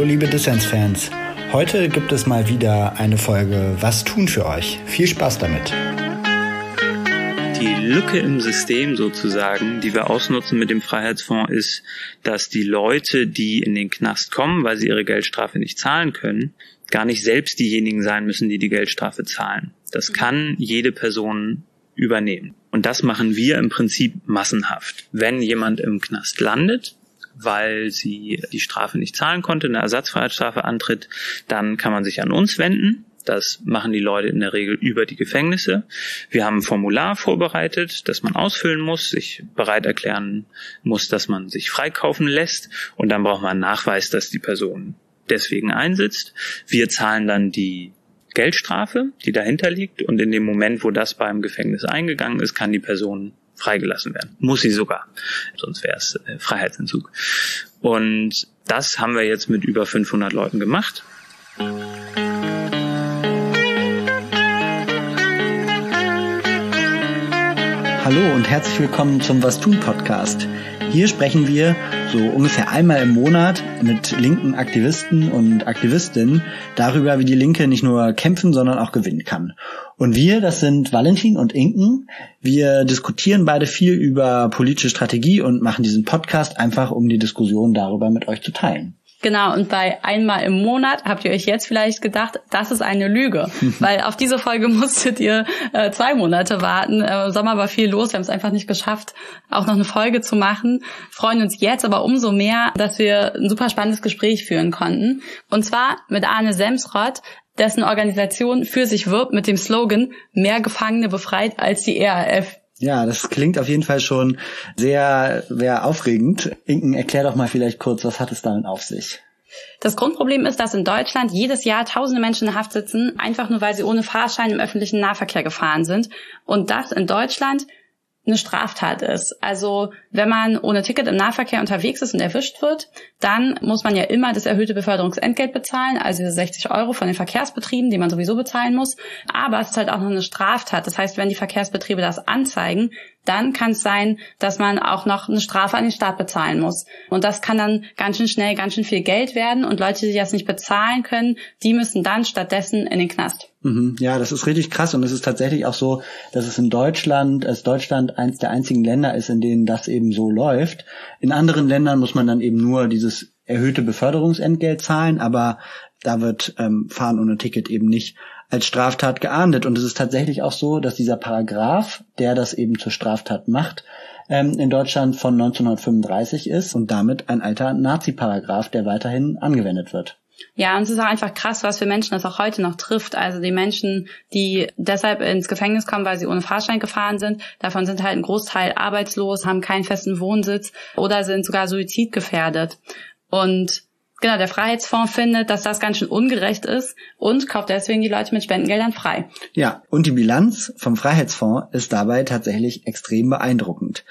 Hallo liebe Dissens-Fans. Heute gibt es mal wieder eine Folge Was tun für euch. Viel Spaß damit. Die Lücke im System sozusagen, die wir ausnutzen mit dem Freiheitsfonds, ist, dass die Leute, die in den Knast kommen, weil sie ihre Geldstrafe nicht zahlen können, gar nicht selbst diejenigen sein müssen, die die Geldstrafe zahlen. Das kann jede Person übernehmen. Und das machen wir im Prinzip massenhaft. Wenn jemand im Knast landet, weil sie die Strafe nicht zahlen konnte, eine Ersatzfreiheitsstrafe antritt, dann kann man sich an uns wenden. Das machen die Leute in der Regel über die Gefängnisse. Wir haben ein Formular vorbereitet, das man ausfüllen muss, sich bereit erklären muss, dass man sich freikaufen lässt und dann braucht man einen Nachweis, dass die Person deswegen einsitzt. Wir zahlen dann die Geldstrafe, die dahinter liegt und in dem Moment, wo das beim Gefängnis eingegangen ist, kann die Person freigelassen werden. Muss sie sogar. Sonst wäre es äh, Freiheitsentzug. Und das haben wir jetzt mit über 500 Leuten gemacht. Hallo und herzlich willkommen zum Was tun Podcast. Hier sprechen wir so ungefähr einmal im Monat mit linken Aktivisten und Aktivistinnen darüber, wie die Linke nicht nur kämpfen, sondern auch gewinnen kann. Und wir, das sind Valentin und Inken. Wir diskutieren beide viel über politische Strategie und machen diesen Podcast einfach, um die Diskussion darüber mit euch zu teilen. Genau, und bei einmal im Monat habt ihr euch jetzt vielleicht gedacht, das ist eine Lüge, weil auf diese Folge musstet ihr äh, zwei Monate warten. Äh, Sommer war viel los, wir haben es einfach nicht geschafft, auch noch eine Folge zu machen. Freuen uns jetzt aber umso mehr, dass wir ein super spannendes Gespräch führen konnten. Und zwar mit Arne Semsrott, dessen Organisation für sich wirbt mit dem Slogan Mehr Gefangene befreit als die ERF. Ja, das klingt auf jeden Fall schon sehr, sehr aufregend. Inken, erklär doch mal vielleicht kurz, was hat es damit auf sich? Das Grundproblem ist, dass in Deutschland jedes Jahr tausende Menschen in Haft sitzen, einfach nur weil sie ohne Fahrschein im öffentlichen Nahverkehr gefahren sind. Und das in Deutschland eine Straftat ist. Also wenn man ohne Ticket im Nahverkehr unterwegs ist und erwischt wird, dann muss man ja immer das erhöhte Beförderungsentgelt bezahlen, also diese 60 Euro von den Verkehrsbetrieben, die man sowieso bezahlen muss. Aber es ist halt auch noch eine Straftat. Das heißt, wenn die Verkehrsbetriebe das anzeigen, dann kann es sein, dass man auch noch eine Strafe an den Staat bezahlen muss. Und das kann dann ganz schön schnell ganz schön viel Geld werden. Und Leute, die das nicht bezahlen können, die müssen dann stattdessen in den Knast. Mhm. Ja, das ist richtig krass. Und es ist tatsächlich auch so, dass es in Deutschland, als Deutschland eins der einzigen Länder ist, in denen das eben so läuft. In anderen Ländern muss man dann eben nur dieses erhöhte Beförderungsentgelt zahlen, aber da wird ähm, Fahren ohne Ticket eben nicht als Straftat geahndet. Und es ist tatsächlich auch so, dass dieser Paragraph, der das eben zur Straftat macht, ähm, in Deutschland von 1935 ist und damit ein alter Nazi-Paragraph, der weiterhin angewendet wird. Ja, und es ist auch einfach krass, was für Menschen das auch heute noch trifft. Also die Menschen, die deshalb ins Gefängnis kommen, weil sie ohne Fahrschein gefahren sind, davon sind halt ein Großteil arbeitslos, haben keinen festen Wohnsitz oder sind sogar suizidgefährdet. Und Genau, der Freiheitsfonds findet, dass das ganz schön ungerecht ist und kauft deswegen die Leute mit Spendengeldern frei. Ja, und die Bilanz vom Freiheitsfonds ist dabei tatsächlich extrem beeindruckend.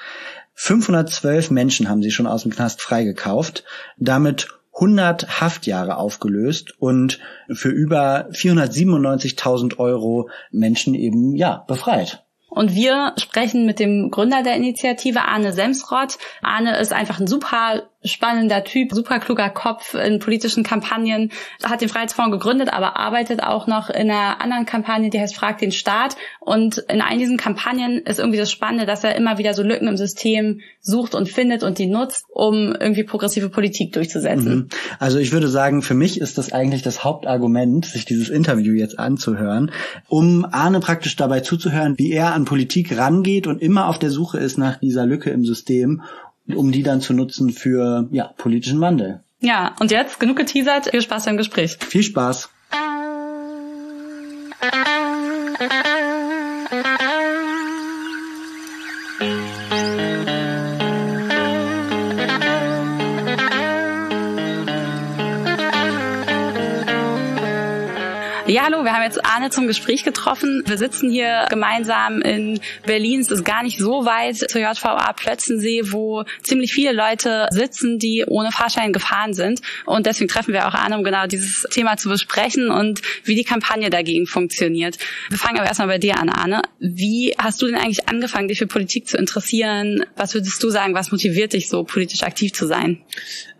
512 Menschen haben sie schon aus dem Knast freigekauft, damit 100 Haftjahre aufgelöst und für über 497.000 Euro Menschen eben, ja, befreit. Und wir sprechen mit dem Gründer der Initiative, Arne Semsrott. Arne ist einfach ein super spannender Typ, super kluger Kopf in politischen Kampagnen, hat den Freiheitsfonds gegründet, aber arbeitet auch noch in einer anderen Kampagne, die heißt Frag den Staat. Und in all diesen Kampagnen ist irgendwie das Spannende, dass er immer wieder so Lücken im System sucht und findet und die nutzt, um irgendwie progressive Politik durchzusetzen. Mhm. Also ich würde sagen, für mich ist das eigentlich das Hauptargument, sich dieses Interview jetzt anzuhören, um Arne praktisch dabei zuzuhören, wie er an Politik rangeht und immer auf der Suche ist nach dieser Lücke im System um die dann zu nutzen für ja, politischen Wandel. Ja, und jetzt genug geteasert. Viel Spaß beim Gespräch. Viel Spaß. Hallo, wir haben jetzt Arne zum Gespräch getroffen. Wir sitzen hier gemeinsam in Berlin. Es ist gar nicht so weit zur JVA Plötzensee, wo ziemlich viele Leute sitzen, die ohne Fahrschein gefahren sind. Und deswegen treffen wir auch Arne, um genau dieses Thema zu besprechen und wie die Kampagne dagegen funktioniert. Wir fangen aber erstmal bei dir an, Arne. Wie hast du denn eigentlich angefangen, dich für Politik zu interessieren? Was würdest du sagen, was motiviert dich so, politisch aktiv zu sein?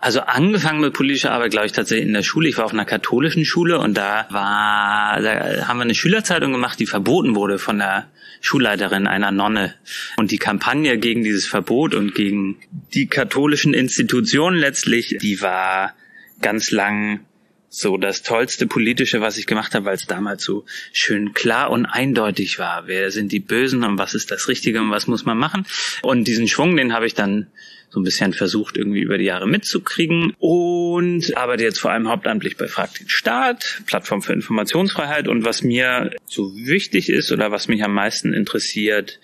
Also angefangen mit politischer Arbeit, glaube ich, tatsächlich in der Schule. Ich war auf einer katholischen Schule und da war, da haben wir eine Schülerzeitung gemacht, die verboten wurde von der Schulleiterin einer Nonne. Und die Kampagne gegen dieses Verbot und gegen die katholischen Institutionen letztlich, die war ganz lang so das tollste politische, was ich gemacht habe, weil es damals so schön klar und eindeutig war. Wer sind die Bösen und was ist das Richtige und was muss man machen? Und diesen Schwung, den habe ich dann so ein bisschen versucht, irgendwie über die Jahre mitzukriegen und arbeite jetzt vor allem hauptamtlich bei Frag den Staat, Plattform für Informationsfreiheit und was mir so wichtig ist oder was mich am meisten interessiert,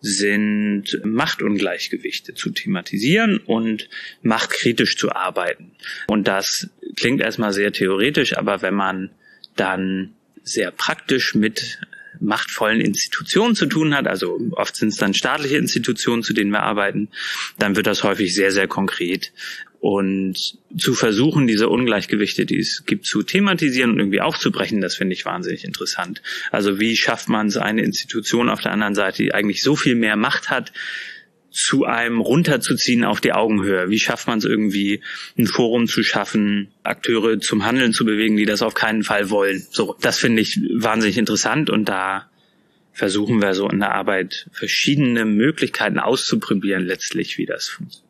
sind Machtungleichgewichte zu thematisieren und machtkritisch zu arbeiten. Und das klingt erstmal sehr theoretisch, aber wenn man dann sehr praktisch mit machtvollen Institutionen zu tun hat, also oft sind es dann staatliche Institutionen, zu denen wir arbeiten, dann wird das häufig sehr, sehr konkret. Und zu versuchen, diese Ungleichgewichte, die es gibt, zu thematisieren und irgendwie aufzubrechen, das finde ich wahnsinnig interessant. Also wie schafft man es, eine Institution auf der anderen Seite, die eigentlich so viel mehr Macht hat, zu einem runterzuziehen auf die Augenhöhe? Wie schafft man es irgendwie, ein Forum zu schaffen, Akteure zum Handeln zu bewegen, die das auf keinen Fall wollen? So, das finde ich wahnsinnig interessant und da versuchen wir so in der Arbeit verschiedene Möglichkeiten auszuprobieren, letztlich, wie das funktioniert.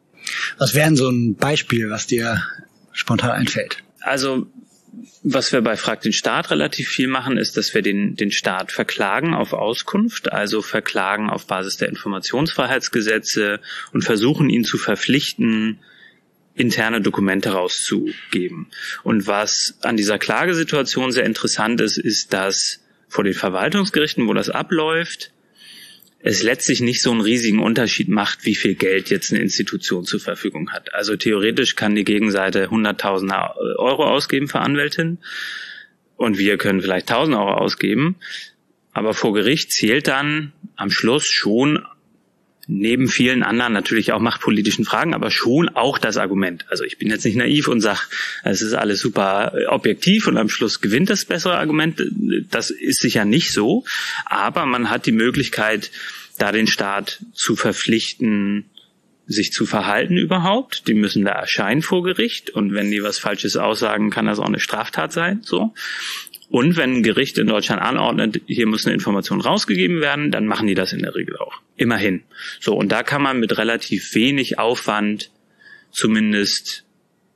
Was wäre so ein Beispiel, was dir spontan einfällt? Also was wir bei Frag den Staat relativ viel machen, ist, dass wir den, den Staat verklagen auf Auskunft, also verklagen auf Basis der Informationsfreiheitsgesetze und versuchen ihn zu verpflichten, interne Dokumente rauszugeben. Und was an dieser Klagesituation sehr interessant ist, ist, dass vor den Verwaltungsgerichten, wo das abläuft, es letztlich nicht so einen riesigen Unterschied macht, wie viel Geld jetzt eine Institution zur Verfügung hat. Also theoretisch kann die Gegenseite hunderttausende Euro ausgeben für Anwältin und wir können vielleicht tausend Euro ausgeben. Aber vor Gericht zählt dann am Schluss schon neben vielen anderen natürlich auch machtpolitischen Fragen, aber schon auch das Argument. Also ich bin jetzt nicht naiv und sage, es ist alles super objektiv und am Schluss gewinnt das bessere Argument. Das ist sicher nicht so, aber man hat die Möglichkeit, da den Staat zu verpflichten, sich zu verhalten überhaupt. Die müssen da erscheinen vor Gericht und wenn die was Falsches aussagen, kann das auch eine Straftat sein. So. Und wenn ein Gericht in Deutschland anordnet, hier muss eine Information rausgegeben werden, dann machen die das in der Regel auch. Immerhin. So, und da kann man mit relativ wenig Aufwand zumindest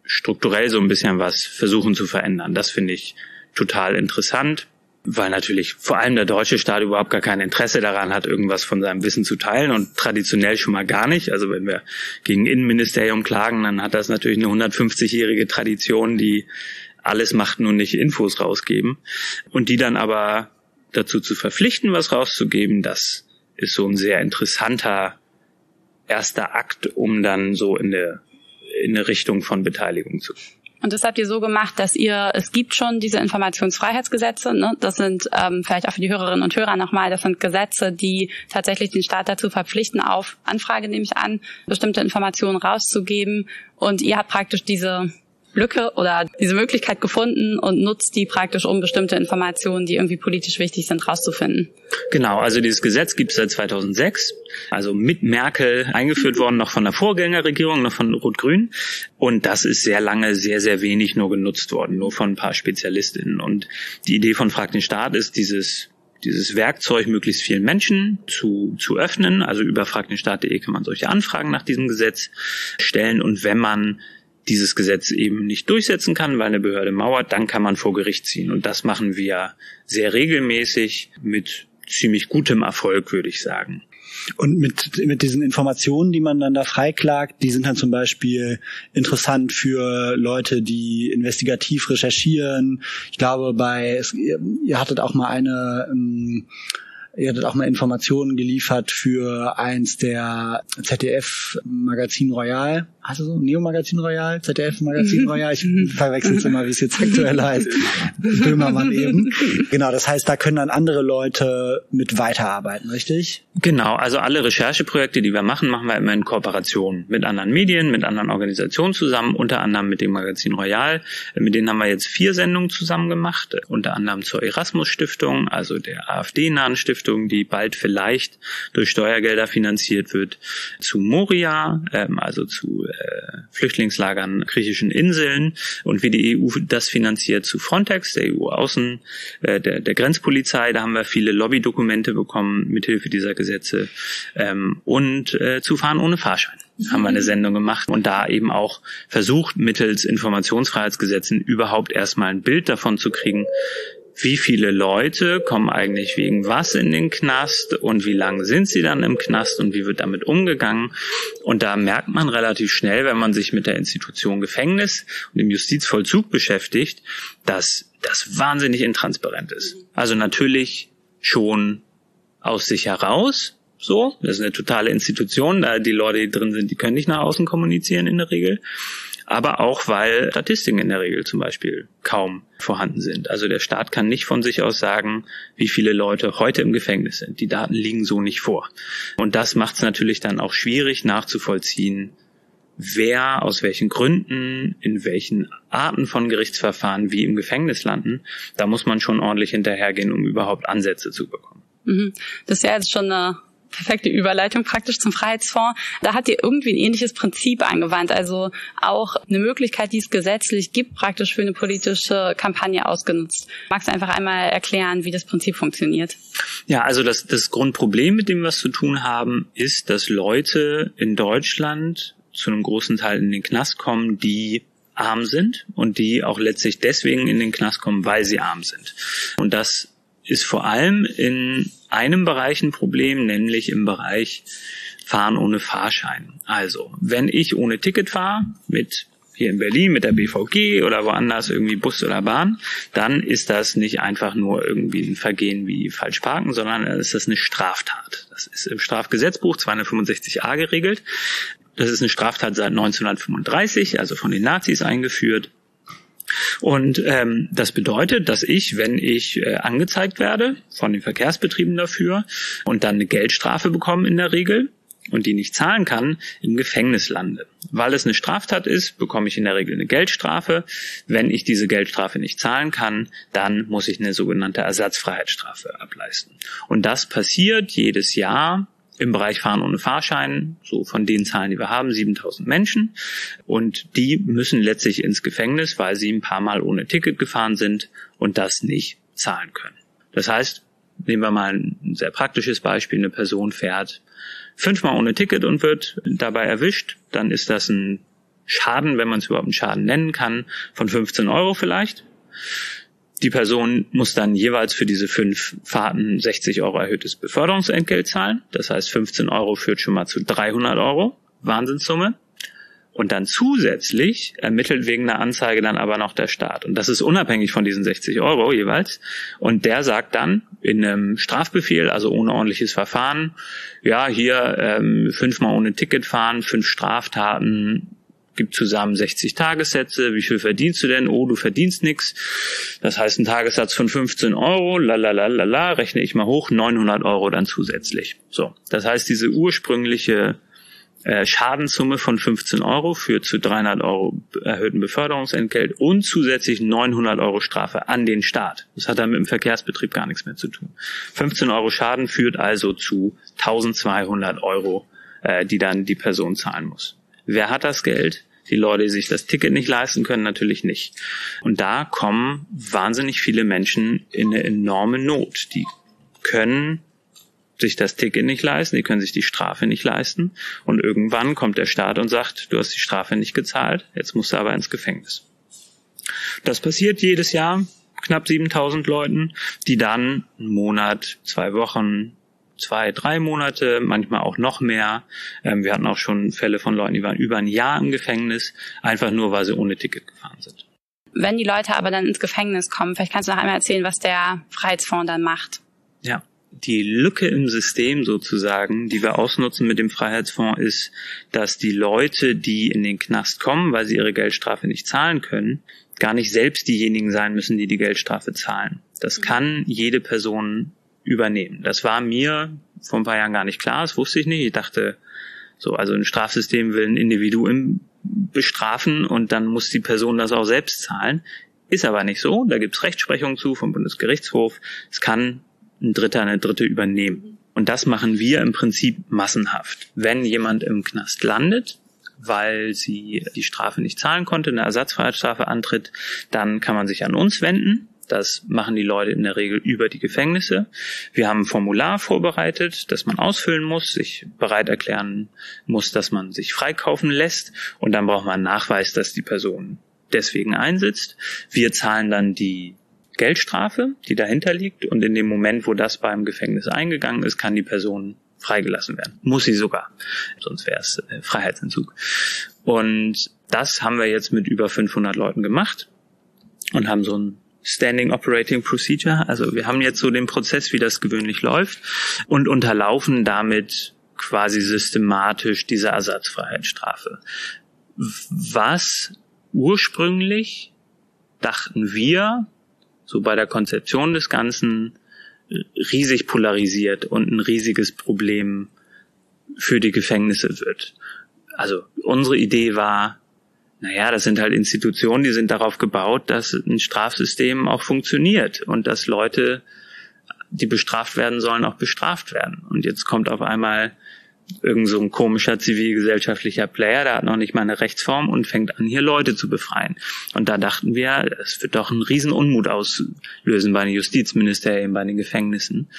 strukturell so ein bisschen was versuchen zu verändern. Das finde ich total interessant, weil natürlich vor allem der deutsche Staat überhaupt gar kein Interesse daran hat, irgendwas von seinem Wissen zu teilen und traditionell schon mal gar nicht. Also wenn wir gegen Innenministerium klagen, dann hat das natürlich eine 150-jährige Tradition, die alles macht nun nicht Infos rausgeben. Und die dann aber dazu zu verpflichten, was rauszugeben, das ist so ein sehr interessanter erster Akt, um dann so in eine, in eine Richtung von Beteiligung zu und das habt ihr so gemacht, dass ihr, es gibt schon diese Informationsfreiheitsgesetze, ne? das sind ähm, vielleicht auch für die Hörerinnen und Hörer nochmal, das sind Gesetze, die tatsächlich den Staat dazu verpflichten, auf Anfrage nehme ich an, bestimmte Informationen rauszugeben. Und ihr habt praktisch diese Lücke oder diese Möglichkeit gefunden und nutzt die praktisch, um bestimmte Informationen, die irgendwie politisch wichtig sind, rauszufinden. Genau, also dieses Gesetz gibt es seit 2006, also mit Merkel eingeführt worden, noch von der Vorgängerregierung, noch von Rot-Grün. Und das ist sehr lange sehr, sehr wenig nur genutzt worden, nur von ein paar Spezialistinnen. Und die Idee von Frag den Staat ist, dieses dieses Werkzeug möglichst vielen Menschen zu, zu öffnen. Also über fragdenstaat.de kann man solche Anfragen nach diesem Gesetz stellen. Und wenn man dieses Gesetz eben nicht durchsetzen kann, weil eine Behörde mauert, dann kann man vor Gericht ziehen. Und das machen wir sehr regelmäßig mit ziemlich gutem Erfolg, würde ich sagen. Und mit, mit diesen Informationen, die man dann da freiklagt, die sind dann zum Beispiel interessant für Leute, die investigativ recherchieren. Ich glaube, bei, ihr hattet auch mal eine, ähm, ihr hattet auch mal Informationen geliefert für eins der ZDF-Magazin Royal. Du so? Neo-Magazin Royal? ZDF-Magazin mhm. Royal? Ich mhm. verwechsel es immer, wie es jetzt aktuell heißt. Böhmermann eben. Genau, das heißt, da können dann andere Leute mit weiterarbeiten, richtig? Genau, also alle Rechercheprojekte, die wir machen, machen wir immer in Kooperation mit anderen Medien, mit anderen Organisationen zusammen, unter anderem mit dem Magazin Royal. Mit denen haben wir jetzt vier Sendungen zusammen gemacht, unter anderem zur Erasmus Stiftung, also der AfD-nahen Stiftung, die bald vielleicht durch Steuergelder finanziert wird, zu Moria, ähm, also zu äh, Flüchtlingslagern griechischen Inseln und wie die EU das finanziert zu Frontex, der EU-Außen, äh, der, der Grenzpolizei. Da haben wir viele Lobbydokumente bekommen mithilfe dieser Gesetze ähm, und äh, zu Fahren ohne Fahrschein haben wir eine Sendung gemacht und da eben auch versucht, mittels Informationsfreiheitsgesetzen überhaupt erstmal ein Bild davon zu kriegen, wie viele Leute kommen eigentlich wegen was in den Knast und wie lange sind sie dann im Knast und wie wird damit umgegangen. Und da merkt man relativ schnell, wenn man sich mit der Institution Gefängnis und dem Justizvollzug beschäftigt, dass das wahnsinnig intransparent ist. Also natürlich schon aus sich heraus, so, das ist eine totale Institution, da die Leute, die drin sind, die können nicht nach außen kommunizieren in der Regel aber auch weil Statistiken in der Regel zum Beispiel kaum vorhanden sind. Also der Staat kann nicht von sich aus sagen, wie viele Leute heute im Gefängnis sind. Die Daten liegen so nicht vor. Und das macht es natürlich dann auch schwierig nachzuvollziehen, wer aus welchen Gründen, in welchen Arten von Gerichtsverfahren wie im Gefängnis landen. Da muss man schon ordentlich hinterhergehen, um überhaupt Ansätze zu bekommen. Mhm. Das ist ja jetzt schon eine perfekte Überleitung praktisch zum Freiheitsfonds. Da hat ihr irgendwie ein ähnliches Prinzip angewandt, also auch eine Möglichkeit, die es gesetzlich gibt, praktisch für eine politische Kampagne ausgenutzt. Magst du einfach einmal erklären, wie das Prinzip funktioniert? Ja, also das, das Grundproblem, mit dem wir es zu tun haben, ist, dass Leute in Deutschland zu einem großen Teil in den Knast kommen, die arm sind und die auch letztlich deswegen in den Knast kommen, weil sie arm sind. Und das ist vor allem in einem Bereich ein Problem, nämlich im Bereich Fahren ohne Fahrschein. Also, wenn ich ohne Ticket fahre, mit hier in Berlin mit der BVG oder woanders irgendwie Bus oder Bahn, dann ist das nicht einfach nur irgendwie ein Vergehen wie falsch parken, sondern ist das eine Straftat. Das ist im Strafgesetzbuch 265a geregelt. Das ist eine Straftat seit 1935, also von den Nazis eingeführt. Und ähm, das bedeutet, dass ich, wenn ich äh, angezeigt werde von den Verkehrsbetrieben dafür und dann eine Geldstrafe bekomme in der Regel und die nicht zahlen kann, im Gefängnis lande. Weil es eine Straftat ist, bekomme ich in der Regel eine Geldstrafe. Wenn ich diese Geldstrafe nicht zahlen kann, dann muss ich eine sogenannte Ersatzfreiheitsstrafe ableisten. Und das passiert jedes Jahr im Bereich Fahren ohne Fahrschein, so von den Zahlen, die wir haben, 7000 Menschen. Und die müssen letztlich ins Gefängnis, weil sie ein paar Mal ohne Ticket gefahren sind und das nicht zahlen können. Das heißt, nehmen wir mal ein sehr praktisches Beispiel. Eine Person fährt fünfmal ohne Ticket und wird dabei erwischt. Dann ist das ein Schaden, wenn man es überhaupt einen Schaden nennen kann, von 15 Euro vielleicht. Die Person muss dann jeweils für diese fünf Fahrten 60 Euro erhöhtes Beförderungsentgelt zahlen. Das heißt, 15 Euro führt schon mal zu 300 Euro. Wahnsinnssumme. Und dann zusätzlich ermittelt wegen einer Anzeige dann aber noch der Staat. Und das ist unabhängig von diesen 60 Euro jeweils. Und der sagt dann in einem Strafbefehl, also ohne ordentliches Verfahren, ja, hier ähm, fünfmal ohne Ticket fahren, fünf Straftaten, gibt zusammen 60 Tagessätze. Wie viel verdienst du denn? Oh, du verdienst nix. Das heißt, ein Tagessatz von 15 Euro, la, rechne ich mal hoch, 900 Euro dann zusätzlich. So, das heißt, diese ursprüngliche äh, Schadenssumme von 15 Euro führt zu 300 Euro erhöhten Beförderungsentgelt und zusätzlich 900 Euro Strafe an den Staat. Das hat dann mit dem Verkehrsbetrieb gar nichts mehr zu tun. 15 Euro Schaden führt also zu 1200 Euro, äh, die dann die Person zahlen muss. Wer hat das Geld? Die Leute, die sich das Ticket nicht leisten können, natürlich nicht. Und da kommen wahnsinnig viele Menschen in eine enorme Not. Die können sich das Ticket nicht leisten, die können sich die Strafe nicht leisten. Und irgendwann kommt der Staat und sagt, du hast die Strafe nicht gezahlt, jetzt musst du aber ins Gefängnis. Das passiert jedes Jahr knapp 7000 Leuten, die dann einen Monat, zwei Wochen, zwei, drei Monate, manchmal auch noch mehr. Ähm, wir hatten auch schon Fälle von Leuten, die waren über ein Jahr im Gefängnis, einfach nur, weil sie ohne Ticket gefahren sind. Wenn die Leute aber dann ins Gefängnis kommen, vielleicht kannst du noch einmal erzählen, was der Freiheitsfonds dann macht. Ja, die Lücke im System sozusagen, die wir ausnutzen mit dem Freiheitsfonds, ist, dass die Leute, die in den Knast kommen, weil sie ihre Geldstrafe nicht zahlen können, gar nicht selbst diejenigen sein müssen, die die Geldstrafe zahlen. Das kann jede Person übernehmen. Das war mir vor ein paar Jahren gar nicht klar, das wusste ich nicht. Ich dachte, so, also ein Strafsystem will ein Individuum bestrafen und dann muss die Person das auch selbst zahlen. Ist aber nicht so. Da gibt es Rechtsprechung zu vom Bundesgerichtshof. Es kann ein Dritter, eine Dritte übernehmen. Und das machen wir im Prinzip massenhaft. Wenn jemand im Knast landet, weil sie die Strafe nicht zahlen konnte, eine Ersatzfreiheitsstrafe antritt, dann kann man sich an uns wenden. Das machen die Leute in der Regel über die Gefängnisse. Wir haben ein Formular vorbereitet, das man ausfüllen muss, sich bereit erklären muss, dass man sich freikaufen lässt. Und dann braucht man einen Nachweis, dass die Person deswegen einsitzt. Wir zahlen dann die Geldstrafe, die dahinter liegt. Und in dem Moment, wo das beim Gefängnis eingegangen ist, kann die Person freigelassen werden. Muss sie sogar. Sonst wäre es äh, Freiheitsentzug. Und das haben wir jetzt mit über 500 Leuten gemacht und haben so ein Standing Operating Procedure. Also wir haben jetzt so den Prozess, wie das gewöhnlich läuft und unterlaufen damit quasi systematisch diese Ersatzfreiheitsstrafe. Was ursprünglich dachten wir, so bei der Konzeption des Ganzen, riesig polarisiert und ein riesiges Problem für die Gefängnisse wird. Also unsere Idee war, naja, das sind halt Institutionen, die sind darauf gebaut, dass ein Strafsystem auch funktioniert und dass Leute, die bestraft werden sollen, auch bestraft werden. Und jetzt kommt auf einmal irgend so ein komischer zivilgesellschaftlicher Player, der hat noch nicht mal eine Rechtsform und fängt an, hier Leute zu befreien. Und da dachten wir, es wird doch einen riesen Unmut auslösen bei den Justizministerien, bei den Gefängnissen.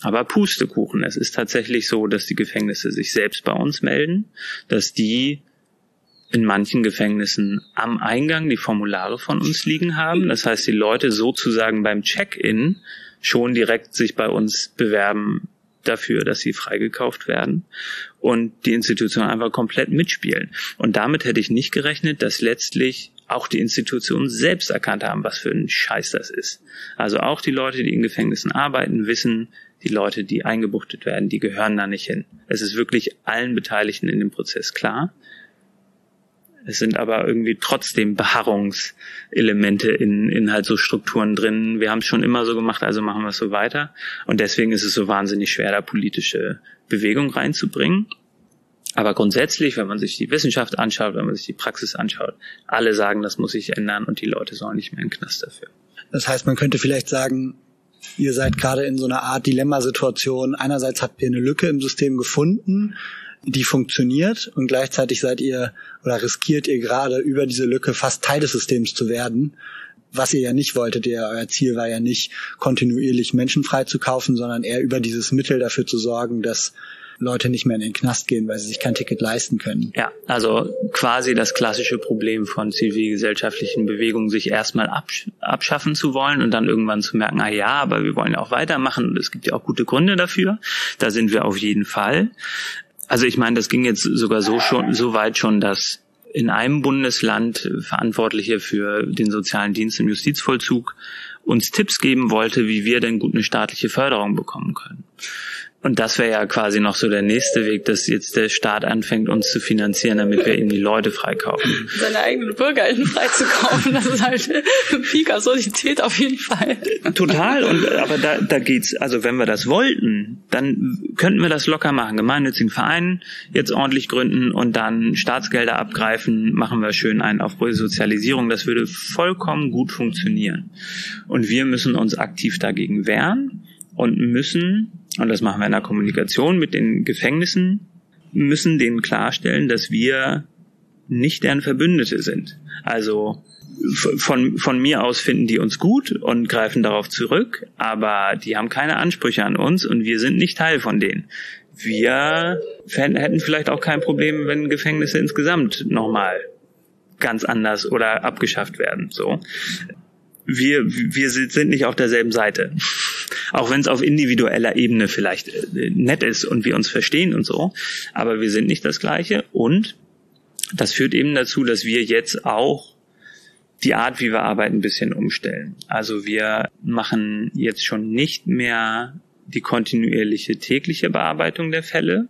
Aber Pustekuchen, es ist tatsächlich so, dass die Gefängnisse sich selbst bei uns melden, dass die in manchen Gefängnissen am Eingang die Formulare von uns liegen haben. Das heißt, die Leute sozusagen beim Check-in schon direkt sich bei uns bewerben dafür, dass sie freigekauft werden und die Institutionen einfach komplett mitspielen. Und damit hätte ich nicht gerechnet, dass letztlich auch die Institutionen selbst erkannt haben, was für ein Scheiß das ist. Also auch die Leute, die in Gefängnissen arbeiten, wissen, die Leute, die eingebuchtet werden, die gehören da nicht hin. Es ist wirklich allen Beteiligten in dem Prozess klar. Es sind aber irgendwie trotzdem Beharrungselemente in, in halt so Strukturen drin. Wir haben es schon immer so gemacht, also machen wir es so weiter. Und deswegen ist es so wahnsinnig schwer, da politische Bewegung reinzubringen. Aber grundsätzlich, wenn man sich die Wissenschaft anschaut, wenn man sich die Praxis anschaut, alle sagen, das muss sich ändern und die Leute sollen nicht mehr in Knast dafür. Das heißt, man könnte vielleicht sagen, ihr seid gerade in so einer Art Dilemmasituation. Einerseits habt ihr eine Lücke im System gefunden, die funktioniert und gleichzeitig seid ihr oder riskiert ihr gerade über diese Lücke fast Teil des Systems zu werden, was ihr ja nicht wolltet. Ihr, euer Ziel war ja nicht kontinuierlich Menschen freizukaufen, sondern eher über dieses Mittel dafür zu sorgen, dass Leute nicht mehr in den Knast gehen, weil sie sich kein Ticket leisten können. Ja, also quasi das klassische Problem von zivilgesellschaftlichen Bewegungen, sich erstmal absch abschaffen zu wollen und dann irgendwann zu merken, ah ja, aber wir wollen ja auch weitermachen und es gibt ja auch gute Gründe dafür. Da sind wir auf jeden Fall. Also ich meine, das ging jetzt sogar so schon so weit schon, dass in einem Bundesland Verantwortliche für den sozialen Dienst im Justizvollzug uns Tipps geben wollte, wie wir denn gut eine staatliche Förderung bekommen können. Und das wäre ja quasi noch so der nächste Weg, dass jetzt der Staat anfängt, uns zu finanzieren, damit wir eben die Leute freikaufen. Seine eigenen Bürger freizukaufen, das ist halt Peak Absurdität auf jeden Fall. Total. Und aber da, da geht's, also wenn wir das wollten, dann könnten wir das locker machen. Gemeinnützigen Verein jetzt ordentlich gründen und dann Staatsgelder abgreifen, machen wir schön einen auf Resozialisierung. Das würde vollkommen gut funktionieren. Und wir müssen uns aktiv dagegen wehren und müssen und das machen wir in der Kommunikation mit den Gefängnissen, müssen denen klarstellen, dass wir nicht deren Verbündete sind. Also von, von mir aus finden die uns gut und greifen darauf zurück, aber die haben keine Ansprüche an uns und wir sind nicht Teil von denen. Wir hätten vielleicht auch kein Problem, wenn Gefängnisse insgesamt nochmal ganz anders oder abgeschafft werden. So, wir wir sind nicht auf derselben Seite auch wenn es auf individueller Ebene vielleicht äh, nett ist und wir uns verstehen und so, aber wir sind nicht das Gleiche und das führt eben dazu, dass wir jetzt auch die Art, wie wir arbeiten, ein bisschen umstellen. Also wir machen jetzt schon nicht mehr die kontinuierliche tägliche Bearbeitung der Fälle,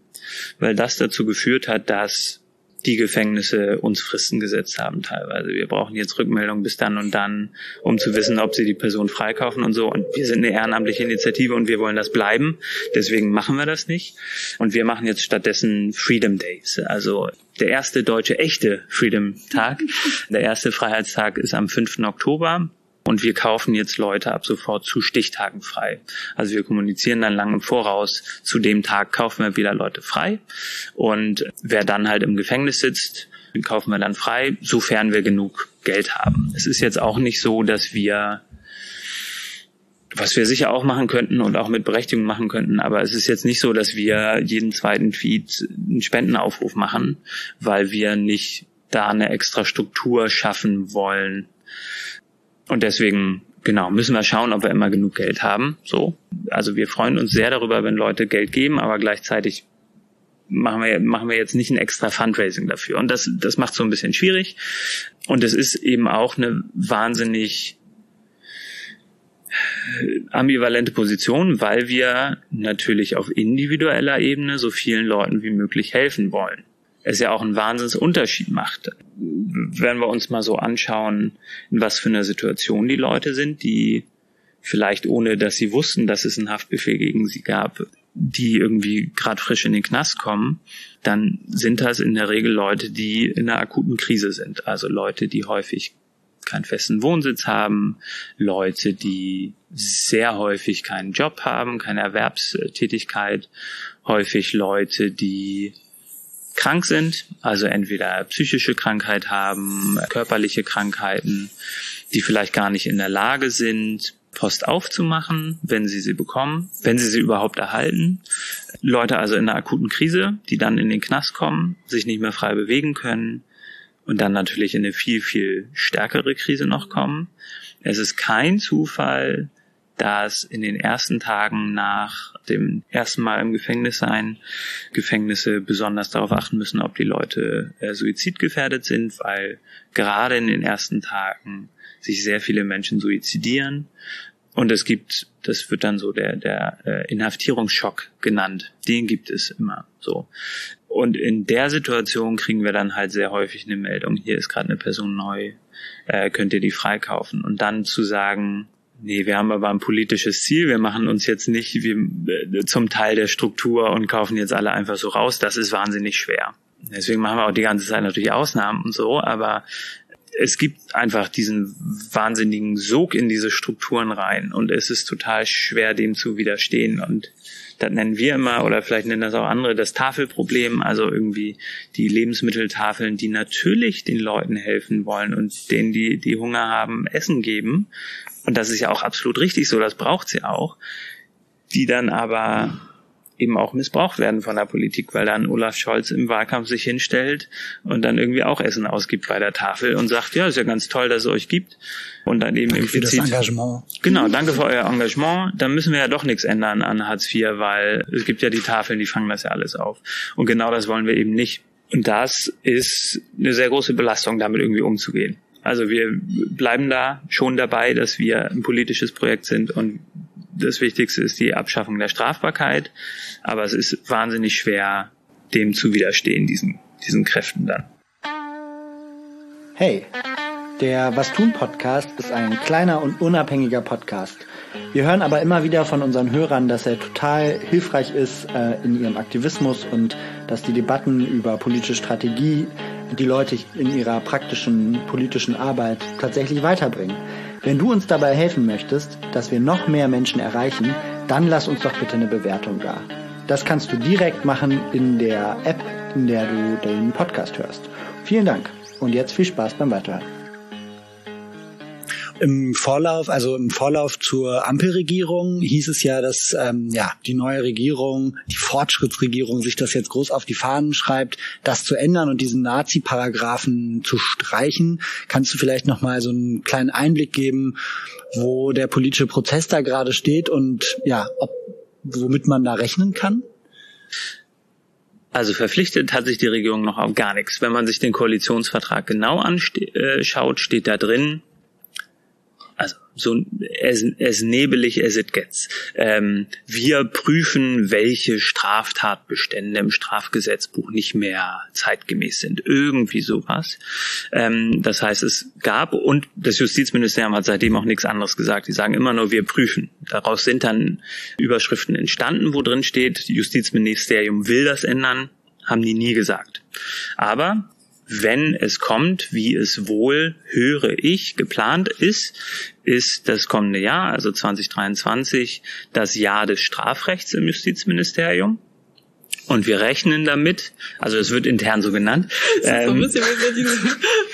weil das dazu geführt hat, dass die Gefängnisse uns Fristen gesetzt haben teilweise. Wir brauchen jetzt Rückmeldung bis dann und dann, um zu wissen, ob sie die Person freikaufen und so. Und wir sind eine ehrenamtliche Initiative und wir wollen das bleiben. Deswegen machen wir das nicht. Und wir machen jetzt stattdessen Freedom Days. Also der erste deutsche echte Freedom Tag. Der erste Freiheitstag ist am 5. Oktober. Und wir kaufen jetzt Leute ab sofort zu Stichtagen frei. Also wir kommunizieren dann lang im Voraus, zu dem Tag kaufen wir wieder Leute frei. Und wer dann halt im Gefängnis sitzt, kaufen wir dann frei, sofern wir genug Geld haben. Es ist jetzt auch nicht so, dass wir was wir sicher auch machen könnten und auch mit Berechtigung machen könnten, aber es ist jetzt nicht so, dass wir jeden zweiten Tweet einen Spendenaufruf machen, weil wir nicht da eine extra Struktur schaffen wollen, und deswegen, genau, müssen wir schauen, ob wir immer genug Geld haben. So. Also wir freuen uns sehr darüber, wenn Leute Geld geben, aber gleichzeitig machen wir, machen wir jetzt nicht ein extra Fundraising dafür. Und das, das macht so ein bisschen schwierig. Und es ist eben auch eine wahnsinnig ambivalente Position, weil wir natürlich auf individueller Ebene so vielen Leuten wie möglich helfen wollen es ja auch einen Wahnsinnsunterschied macht. Wenn wir uns mal so anschauen, in was für einer Situation die Leute sind, die vielleicht ohne, dass sie wussten, dass es einen Haftbefehl gegen sie gab, die irgendwie gerade frisch in den Knast kommen, dann sind das in der Regel Leute, die in einer akuten Krise sind. Also Leute, die häufig keinen festen Wohnsitz haben, Leute, die sehr häufig keinen Job haben, keine Erwerbstätigkeit, häufig Leute, die krank sind, also entweder psychische Krankheit haben, körperliche Krankheiten, die vielleicht gar nicht in der Lage sind, Post aufzumachen, wenn sie sie bekommen, wenn sie sie überhaupt erhalten. Leute also in einer akuten Krise, die dann in den Knast kommen, sich nicht mehr frei bewegen können und dann natürlich in eine viel, viel stärkere Krise noch kommen. Es ist kein Zufall, dass in den ersten Tagen nach dem ersten Mal im Gefängnis sein, Gefängnisse besonders darauf achten müssen, ob die Leute äh, suizidgefährdet sind, weil gerade in den ersten Tagen sich sehr viele Menschen suizidieren. Und es gibt, das wird dann so der, der äh, Inhaftierungsschock genannt. Den gibt es immer so. Und in der Situation kriegen wir dann halt sehr häufig eine Meldung, hier ist gerade eine Person neu, äh, könnt ihr die freikaufen. Und dann zu sagen, Nee, wir haben aber ein politisches Ziel. Wir machen uns jetzt nicht wie, äh, zum Teil der Struktur und kaufen jetzt alle einfach so raus. Das ist wahnsinnig schwer. Deswegen machen wir auch die ganze Zeit natürlich Ausnahmen und so, aber es gibt einfach diesen wahnsinnigen Sog in diese Strukturen rein und es ist total schwer, dem zu widerstehen und das nennen wir immer, oder vielleicht nennen das auch andere, das Tafelproblem, also irgendwie die Lebensmitteltafeln, die natürlich den Leuten helfen wollen und denen, die, die Hunger haben, Essen geben. Und das ist ja auch absolut richtig so, das braucht sie auch. Die dann aber eben auch missbraucht werden von der Politik, weil dann Olaf Scholz im Wahlkampf sich hinstellt und dann irgendwie auch Essen ausgibt bei der Tafel und sagt, ja, ist ja ganz toll, dass es euch gibt. Und dann eben danke implizit. Für das Engagement. Genau, danke für euer Engagement. Dann müssen wir ja doch nichts ändern an Hartz IV, weil es gibt ja die Tafeln, die fangen das ja alles auf. Und genau das wollen wir eben nicht. Und das ist eine sehr große Belastung, damit irgendwie umzugehen. Also wir bleiben da schon dabei, dass wir ein politisches Projekt sind und das Wichtigste ist die Abschaffung der Strafbarkeit. Aber es ist wahnsinnig schwer, dem zu widerstehen, diesen, diesen Kräften dann. Hey, der Was tun Podcast ist ein kleiner und unabhängiger Podcast. Wir hören aber immer wieder von unseren Hörern, dass er total hilfreich ist äh, in ihrem Aktivismus und dass die Debatten über politische Strategie die Leute in ihrer praktischen politischen Arbeit tatsächlich weiterbringen. Wenn du uns dabei helfen möchtest, dass wir noch mehr Menschen erreichen, dann lass uns doch bitte eine Bewertung da. Das kannst du direkt machen in der App, in der du den Podcast hörst. Vielen Dank und jetzt viel Spaß beim Weiterhören im Vorlauf, also im Vorlauf zur Ampelregierung hieß es ja, dass ähm, ja die neue Regierung, die Fortschrittsregierung, sich das jetzt groß auf die Fahnen schreibt, das zu ändern und diesen Nazi-Paragraphen zu streichen. Kannst du vielleicht noch mal so einen kleinen Einblick geben, wo der politische Prozess da gerade steht und ja, ob, womit man da rechnen kann? Also verpflichtet hat sich die Regierung noch auf gar nichts. Wenn man sich den Koalitionsvertrag genau anschaut, steht da drin, also so as, as nebelig as it gets. Ähm, wir prüfen, welche Straftatbestände im Strafgesetzbuch nicht mehr zeitgemäß sind. Irgendwie sowas. Ähm, das heißt, es gab und das Justizministerium hat seitdem auch nichts anderes gesagt. Die sagen immer nur, wir prüfen. Daraus sind dann Überschriften entstanden, wo drin steht, Justizministerium will das ändern, haben die nie gesagt. Aber wenn es kommt, wie es wohl, höre ich, geplant ist, ist das kommende Jahr, also 2023, das Jahr des Strafrechts im Justizministerium. Und wir rechnen damit, also es wird intern so genannt. Das ist so ein bisschen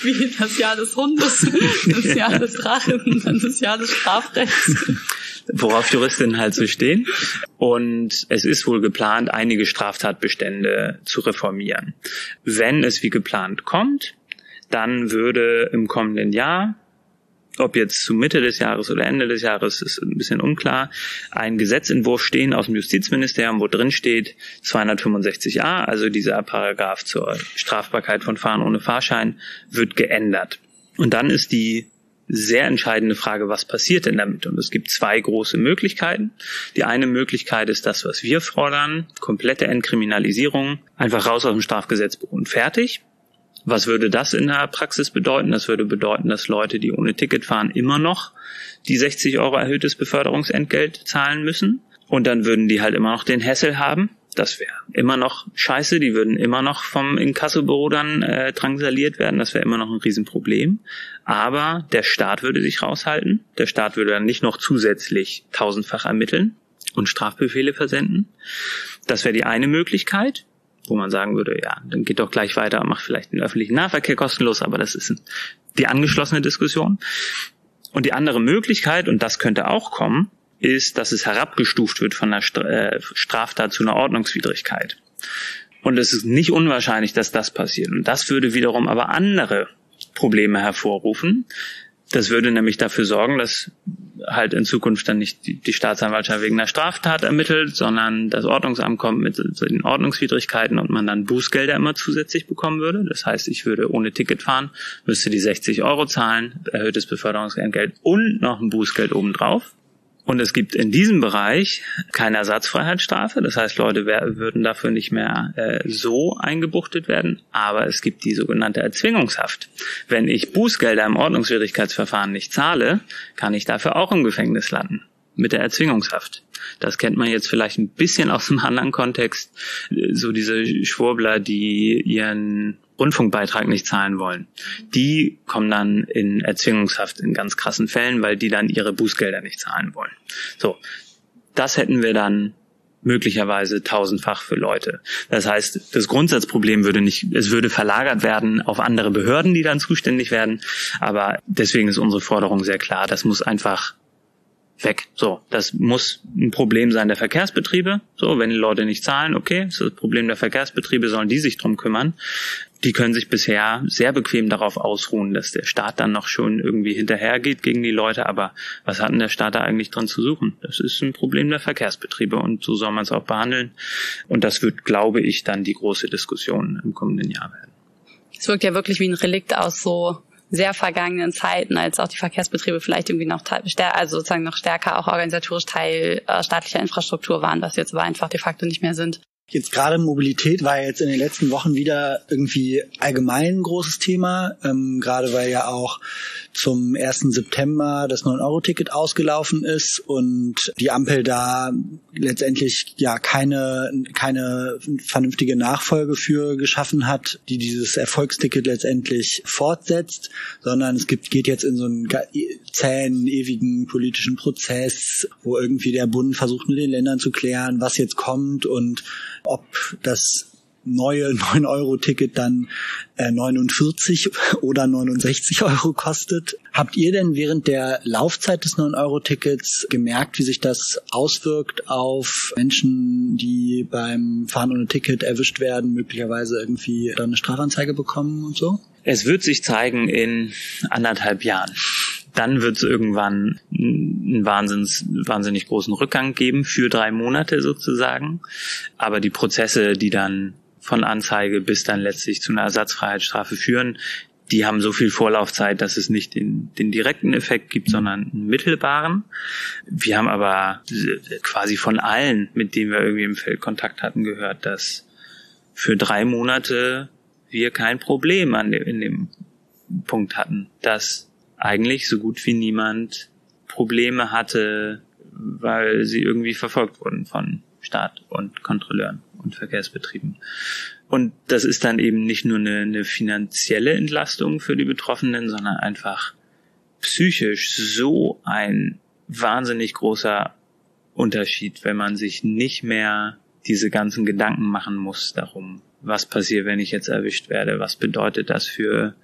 wie, wie das Jahr des Hundes, das Jahr des Drachen und dann das Jahr des Strafrechts worauf Juristinnen halt so stehen. Und es ist wohl geplant, einige Straftatbestände zu reformieren. Wenn es wie geplant kommt, dann würde im kommenden Jahr ob jetzt zu Mitte des Jahres oder Ende des Jahres, ist ein bisschen unklar, ein Gesetzentwurf stehen aus dem Justizministerium, wo drin steht 265a, also dieser Paragraph zur Strafbarkeit von Fahren ohne Fahrschein, wird geändert. Und dann ist die sehr entscheidende Frage, was passiert denn damit? Und es gibt zwei große Möglichkeiten. Die eine Möglichkeit ist das, was wir fordern, komplette Entkriminalisierung, einfach raus aus dem Strafgesetzbuch und fertig. Was würde das in der Praxis bedeuten? Das würde bedeuten, dass Leute, die ohne Ticket fahren, immer noch die 60 Euro erhöhtes Beförderungsentgelt zahlen müssen. Und dann würden die halt immer noch den Hessel haben. Das wäre immer noch scheiße. Die würden immer noch vom Inkassobüro dann äh, drangsaliert werden. Das wäre immer noch ein Riesenproblem. Aber der Staat würde sich raushalten. Der Staat würde dann nicht noch zusätzlich tausendfach ermitteln und Strafbefehle versenden. Das wäre die eine Möglichkeit wo man sagen würde, ja, dann geht doch gleich weiter macht vielleicht den öffentlichen Nahverkehr kostenlos, aber das ist die angeschlossene Diskussion. Und die andere Möglichkeit, und das könnte auch kommen, ist, dass es herabgestuft wird von einer äh, Straftat zu einer Ordnungswidrigkeit. Und es ist nicht unwahrscheinlich, dass das passiert. Und das würde wiederum aber andere Probleme hervorrufen. Das würde nämlich dafür sorgen, dass halt in Zukunft dann nicht die, Staatsanwaltschaft wegen einer Straftat ermittelt, sondern das Ordnungsamt kommt mit den Ordnungswidrigkeiten und man dann Bußgelder immer zusätzlich bekommen würde. Das heißt, ich würde ohne Ticket fahren, müsste die 60 Euro zahlen, erhöhtes Beförderungsentgelt und noch ein Bußgeld obendrauf. Und es gibt in diesem Bereich keine Ersatzfreiheitsstrafe. Das heißt, Leute würden dafür nicht mehr äh, so eingebuchtet werden. Aber es gibt die sogenannte Erzwingungshaft. Wenn ich Bußgelder im Ordnungswidrigkeitsverfahren nicht zahle, kann ich dafür auch im Gefängnis landen mit der Erzwingungshaft. Das kennt man jetzt vielleicht ein bisschen aus einem anderen Kontext. So diese Schwurbler, die ihren Rundfunkbeitrag nicht zahlen wollen. Die kommen dann in Erzwingungshaft in ganz krassen Fällen, weil die dann ihre Bußgelder nicht zahlen wollen. So. Das hätten wir dann möglicherweise tausendfach für Leute. Das heißt, das Grundsatzproblem würde nicht, es würde verlagert werden auf andere Behörden, die dann zuständig werden. Aber deswegen ist unsere Forderung sehr klar. Das muss einfach weg. So, das muss ein Problem sein der Verkehrsbetriebe. So, wenn die Leute nicht zahlen, okay, das ist das Problem der Verkehrsbetriebe, sollen die sich drum kümmern. Die können sich bisher sehr bequem darauf ausruhen, dass der Staat dann noch schon irgendwie hinterhergeht gegen die Leute. Aber was hat denn der Staat da eigentlich dran zu suchen? Das ist ein Problem der Verkehrsbetriebe und so soll man es auch behandeln. Und das wird, glaube ich, dann die große Diskussion im kommenden Jahr werden. Es wirkt ja wirklich wie ein Relikt aus so sehr vergangenen Zeiten, als auch die Verkehrsbetriebe vielleicht irgendwie noch also sozusagen noch stärker auch organisatorisch Teil äh, staatlicher Infrastruktur waren, was jetzt aber einfach de facto nicht mehr sind. Jetzt gerade Mobilität war jetzt in den letzten Wochen wieder irgendwie allgemein ein großes Thema, ähm, gerade weil ja auch zum 1. September das 9-Euro-Ticket ausgelaufen ist und die Ampel da letztendlich ja keine, keine vernünftige Nachfolge für geschaffen hat, die dieses Erfolgsticket letztendlich fortsetzt, sondern es gibt, geht jetzt in so einen zähen, ewigen politischen Prozess, wo irgendwie der Bund versucht mit den Ländern zu klären, was jetzt kommt und ob das neue 9-Euro-Ticket dann äh, 49 oder 69 Euro kostet. Habt ihr denn während der Laufzeit des 9-Euro-Tickets gemerkt, wie sich das auswirkt auf Menschen, die beim Fahren ohne Ticket erwischt werden, möglicherweise irgendwie dann eine Strafanzeige bekommen und so? Es wird sich zeigen in anderthalb Jahren dann wird es irgendwann einen wahnsinns, wahnsinnig großen Rückgang geben für drei Monate sozusagen. Aber die Prozesse, die dann von Anzeige bis dann letztlich zu einer Ersatzfreiheitsstrafe führen, die haben so viel Vorlaufzeit, dass es nicht den, den direkten Effekt gibt, sondern einen mittelbaren. Wir haben aber quasi von allen, mit denen wir irgendwie im Feld Kontakt hatten, gehört, dass für drei Monate wir kein Problem an dem, in dem Punkt hatten, dass eigentlich so gut wie niemand Probleme hatte, weil sie irgendwie verfolgt wurden von Staat und Kontrolleuren und Verkehrsbetrieben. Und das ist dann eben nicht nur eine, eine finanzielle Entlastung für die Betroffenen, sondern einfach psychisch so ein wahnsinnig großer Unterschied, wenn man sich nicht mehr diese ganzen Gedanken machen muss darum, was passiert, wenn ich jetzt erwischt werde, was bedeutet das für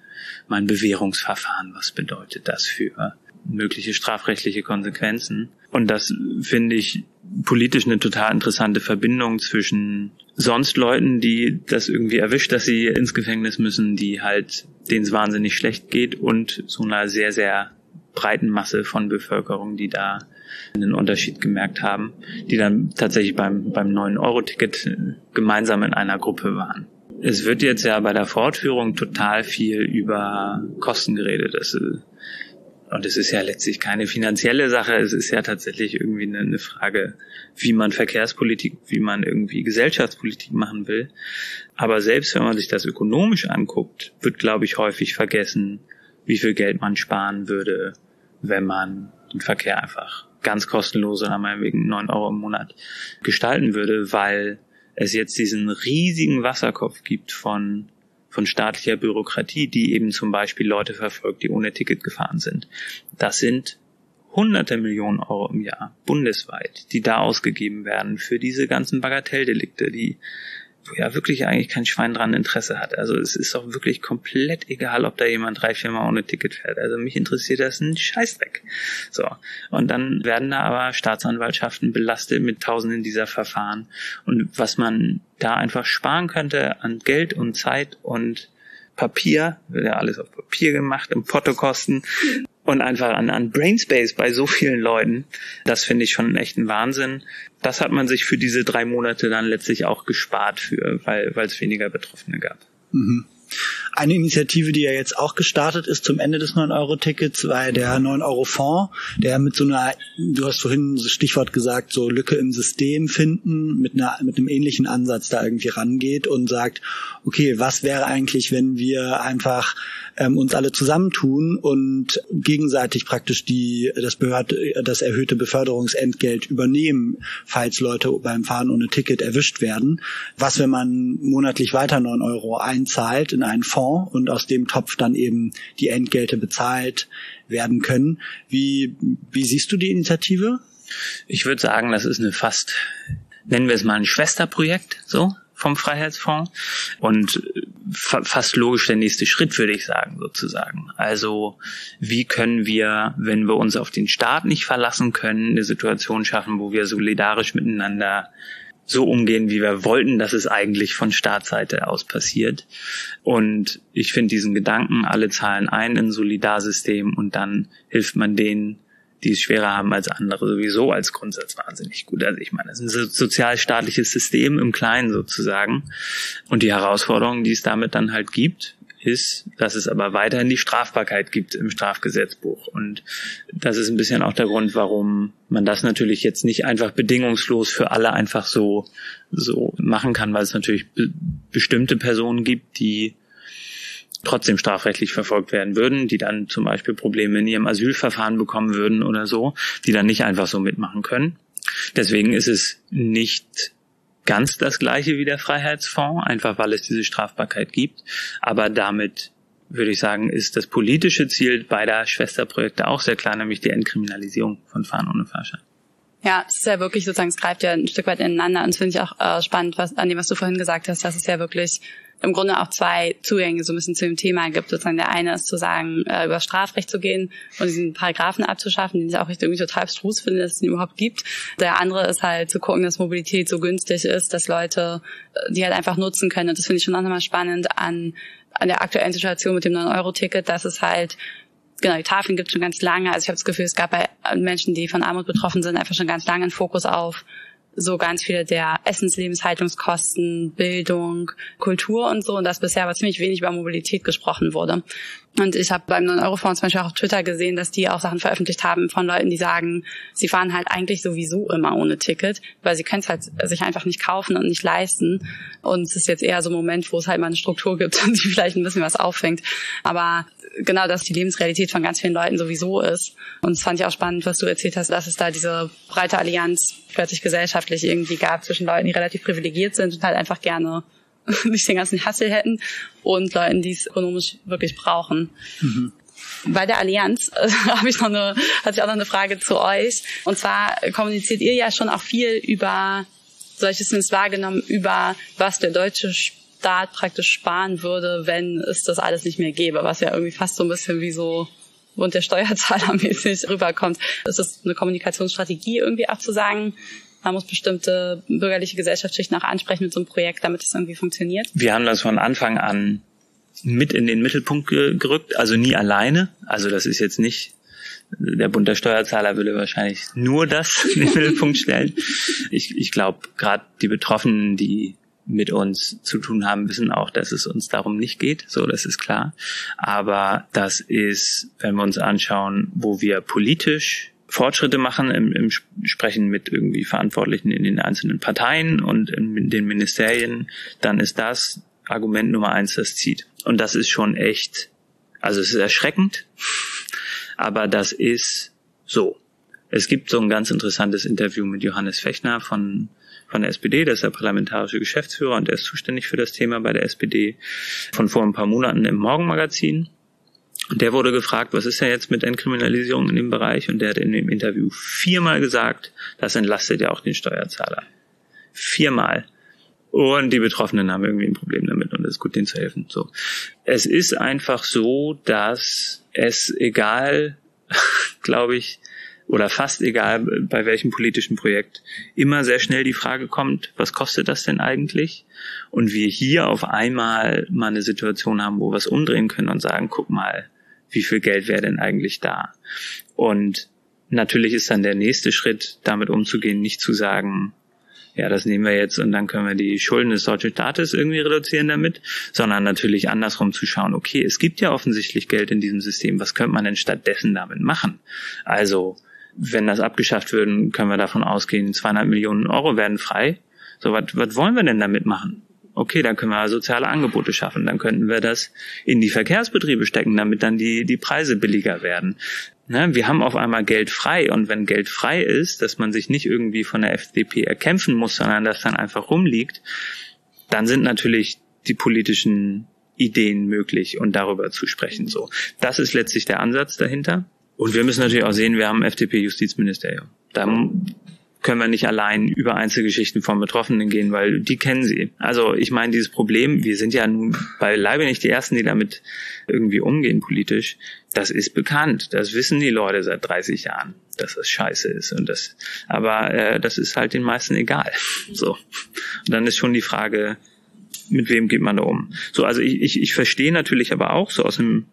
mein Bewährungsverfahren, was bedeutet das für mögliche strafrechtliche Konsequenzen. Und das finde ich politisch eine total interessante Verbindung zwischen sonst Leuten, die das irgendwie erwischt, dass sie ins Gefängnis müssen, die halt, denen es wahnsinnig schlecht geht und so einer sehr, sehr breiten Masse von Bevölkerung, die da einen Unterschied gemerkt haben, die dann tatsächlich beim, beim 9-Euro-Ticket gemeinsam in einer Gruppe waren. Es wird jetzt ja bei der Fortführung total viel über Kosten geredet. Das und es ist ja letztlich keine finanzielle Sache, es ist ja tatsächlich irgendwie eine, eine, Frage, wie man Verkehrspolitik, wie man irgendwie Gesellschaftspolitik machen will. Aber selbst wenn man sich das ökonomisch anguckt, wird, glaube ich, häufig vergessen, wie viel Geld man sparen würde, wenn man den Verkehr einfach ganz kostenlos oder meinetwegen neun Euro im Monat gestalten würde, weil es jetzt diesen riesigen Wasserkopf gibt von von staatlicher Bürokratie, die eben zum Beispiel Leute verfolgt, die ohne Ticket gefahren sind. Das sind hunderte Millionen Euro im Jahr bundesweit, die da ausgegeben werden für diese ganzen Bagatelldelikte, die wo ja wirklich eigentlich kein Schwein dran Interesse hat. Also es ist auch wirklich komplett egal, ob da jemand drei, vier Mal ohne Ticket fährt. Also mich interessiert das ein Scheißdreck. So. Und dann werden da aber Staatsanwaltschaften belastet mit tausenden dieser Verfahren. Und was man da einfach sparen könnte an Geld und Zeit und Papier, wird ja alles auf Papier gemacht, im Portokosten und einfach an, an Brainspace bei so vielen Leuten. Das finde ich schon einen echten Wahnsinn. Das hat man sich für diese drei Monate dann letztlich auch gespart für, weil, weil es weniger Betroffene gab. Mhm. Eine Initiative, die ja jetzt auch gestartet ist zum Ende des 9-Euro-Tickets, war der 9-Euro-Fonds, der mit so einer, du hast vorhin das Stichwort gesagt, so Lücke im System finden, mit, einer, mit einem ähnlichen Ansatz da irgendwie rangeht und sagt, okay, was wäre eigentlich, wenn wir einfach ähm, uns alle zusammentun und gegenseitig praktisch die das Behörd, das erhöhte Beförderungsentgelt übernehmen, falls Leute beim Fahren ohne Ticket erwischt werden. Was, wenn man monatlich weiter neun Euro einzahlt in einen Fonds und aus dem Topf dann eben die Entgelte bezahlt werden können. Wie, wie siehst du die Initiative? Ich würde sagen, das ist eine fast, nennen wir es mal ein Schwesterprojekt, so vom Freiheitsfonds und fa fast logisch der nächste Schritt, würde ich sagen, sozusagen. Also wie können wir, wenn wir uns auf den Staat nicht verlassen können, eine Situation schaffen, wo wir solidarisch miteinander so umgehen, wie wir wollten, dass es eigentlich von Staatsseite aus passiert. Und ich finde diesen Gedanken, alle zahlen ein in Solidarsystem und dann hilft man denen, die es schwerer haben als andere, sowieso als Grundsatz wahnsinnig gut. Also ich meine, es ist ein sozialstaatliches System im Kleinen sozusagen. Und die Herausforderung, die es damit dann halt gibt, ist, dass es aber weiterhin die Strafbarkeit gibt im Strafgesetzbuch. Und das ist ein bisschen auch der Grund, warum man das natürlich jetzt nicht einfach bedingungslos für alle einfach so, so machen kann, weil es natürlich be bestimmte Personen gibt, die trotzdem strafrechtlich verfolgt werden würden, die dann zum Beispiel Probleme in ihrem Asylverfahren bekommen würden oder so, die dann nicht einfach so mitmachen können. Deswegen ist es nicht ganz das gleiche wie der Freiheitsfonds, einfach weil es diese Strafbarkeit gibt. Aber damit würde ich sagen, ist das politische Ziel beider Schwesterprojekte auch sehr klar, nämlich die Entkriminalisierung von Fahren ohne Fahrschein. Ja, es ist ja wirklich sozusagen, es greift ja ein Stück weit ineinander und das finde ich auch äh, spannend, was an dem, was du vorhin gesagt hast, dass es ja wirklich im Grunde auch zwei Zugänge so ein bisschen zu dem Thema gibt. Sozusagen der eine ist zu sagen, äh, über Strafrecht zu gehen und diesen Paragraphen abzuschaffen, den ich auch irgendwie total abstrus finde, dass es ihn überhaupt gibt. Der andere ist halt zu gucken, dass Mobilität so günstig ist, dass Leute äh, die halt einfach nutzen können. Und das finde ich schon auch nochmal spannend an, an der aktuellen Situation mit dem 9-Euro-Ticket, dass es halt genau, die Tafeln gibt es schon ganz lange. Also ich habe das Gefühl, es gab bei Menschen, die von Armut betroffen sind, einfach schon ganz lange einen Fokus auf so ganz viele der Essens-, Lebenshaltungskosten, Bildung, Kultur und so und dass bisher aber ziemlich wenig über Mobilität gesprochen wurde. Und ich habe beim 9-Euro-Fonds zum Beispiel auch auf Twitter gesehen, dass die auch Sachen veröffentlicht haben von Leuten, die sagen, sie fahren halt eigentlich sowieso immer ohne Ticket, weil sie können es halt sich einfach nicht kaufen und nicht leisten. Und es ist jetzt eher so ein Moment, wo es halt mal eine Struktur gibt, die vielleicht ein bisschen was auffängt. Aber genau das die Lebensrealität von ganz vielen Leuten sowieso ist. Und es fand ich auch spannend, was du erzählt hast, dass es da diese breite Allianz plötzlich gesellschaftlich irgendwie gab zwischen Leuten, die relativ privilegiert sind und halt einfach gerne nicht den ganzen Hassel hätten und Leuten, die es ökonomisch wirklich brauchen. Mhm. Bei der Allianz äh, habe ich noch eine, hatte ich auch noch eine Frage zu euch. Und zwar kommuniziert ihr ja schon auch viel über, solches wahrgenommen, über was der deutsche Staat praktisch sparen würde, wenn es das alles nicht mehr gäbe, was ja irgendwie fast so ein bisschen wie so und der Steuerzahler mäßig rüberkommt. Ist das eine Kommunikationsstrategie irgendwie auch zu sagen, man muss bestimmte bürgerliche Gesellschaftsschichten auch ansprechen mit so einem Projekt, damit es irgendwie funktioniert? Wir haben das von Anfang an mit in den Mittelpunkt gerückt, also nie alleine. Also das ist jetzt nicht der Bund der Steuerzahler würde wahrscheinlich nur das in den Mittelpunkt stellen. Ich, ich glaube, gerade die Betroffenen, die mit uns zu tun haben, wissen auch, dass es uns darum nicht geht. So, das ist klar. Aber das ist, wenn wir uns anschauen, wo wir politisch Fortschritte machen im, im Sprechen mit irgendwie Verantwortlichen in den einzelnen Parteien und in den Ministerien, dann ist das Argument Nummer eins, das zieht. Und das ist schon echt, also es ist erschreckend, aber das ist so. Es gibt so ein ganz interessantes Interview mit Johannes Fechner von, von der SPD, der ist der parlamentarische Geschäftsführer und der ist zuständig für das Thema bei der SPD, von vor ein paar Monaten im Morgenmagazin. Und der wurde gefragt, was ist denn jetzt mit Entkriminalisierung in dem Bereich? Und der hat in dem Interview viermal gesagt, das entlastet ja auch den Steuerzahler. Viermal. Und die Betroffenen haben irgendwie ein Problem damit und es ist gut, denen zu helfen. So. Es ist einfach so, dass es egal, glaube ich, oder fast egal bei welchem politischen Projekt, immer sehr schnell die Frage kommt, was kostet das denn eigentlich? Und wir hier auf einmal mal eine Situation haben, wo wir es umdrehen können und sagen, guck mal, wie viel Geld wäre denn eigentlich da? Und natürlich ist dann der nächste Schritt, damit umzugehen, nicht zu sagen, ja, das nehmen wir jetzt und dann können wir die Schulden des deutschen Staates irgendwie reduzieren damit, sondern natürlich andersrum zu schauen, okay, es gibt ja offensichtlich Geld in diesem System, was könnte man denn stattdessen damit machen? Also, wenn das abgeschafft würden, können wir davon ausgehen, 200 Millionen Euro werden frei. So, was, wollen wir denn damit machen? Okay, dann können wir soziale Angebote schaffen. Dann könnten wir das in die Verkehrsbetriebe stecken, damit dann die, die Preise billiger werden. Ne, wir haben auf einmal Geld frei und wenn Geld frei ist, dass man sich nicht irgendwie von der FDP erkämpfen muss, sondern das dann einfach rumliegt, dann sind natürlich die politischen Ideen möglich und darüber zu sprechen. So, das ist letztlich der Ansatz dahinter. Und wir müssen natürlich auch sehen, wir haben FDP-Justizministerium. Da können wir nicht allein über Einzelgeschichten von Betroffenen gehen, weil die kennen sie. Also ich meine, dieses Problem, wir sind ja nun beileibe nicht die Ersten, die damit irgendwie umgehen politisch. Das ist bekannt. Das wissen die Leute seit 30 Jahren, dass das scheiße ist. Und das, aber äh, das ist halt den meisten egal. So. Und dann ist schon die Frage, mit wem geht man da um? So, also ich, ich, ich verstehe natürlich aber auch so aus dem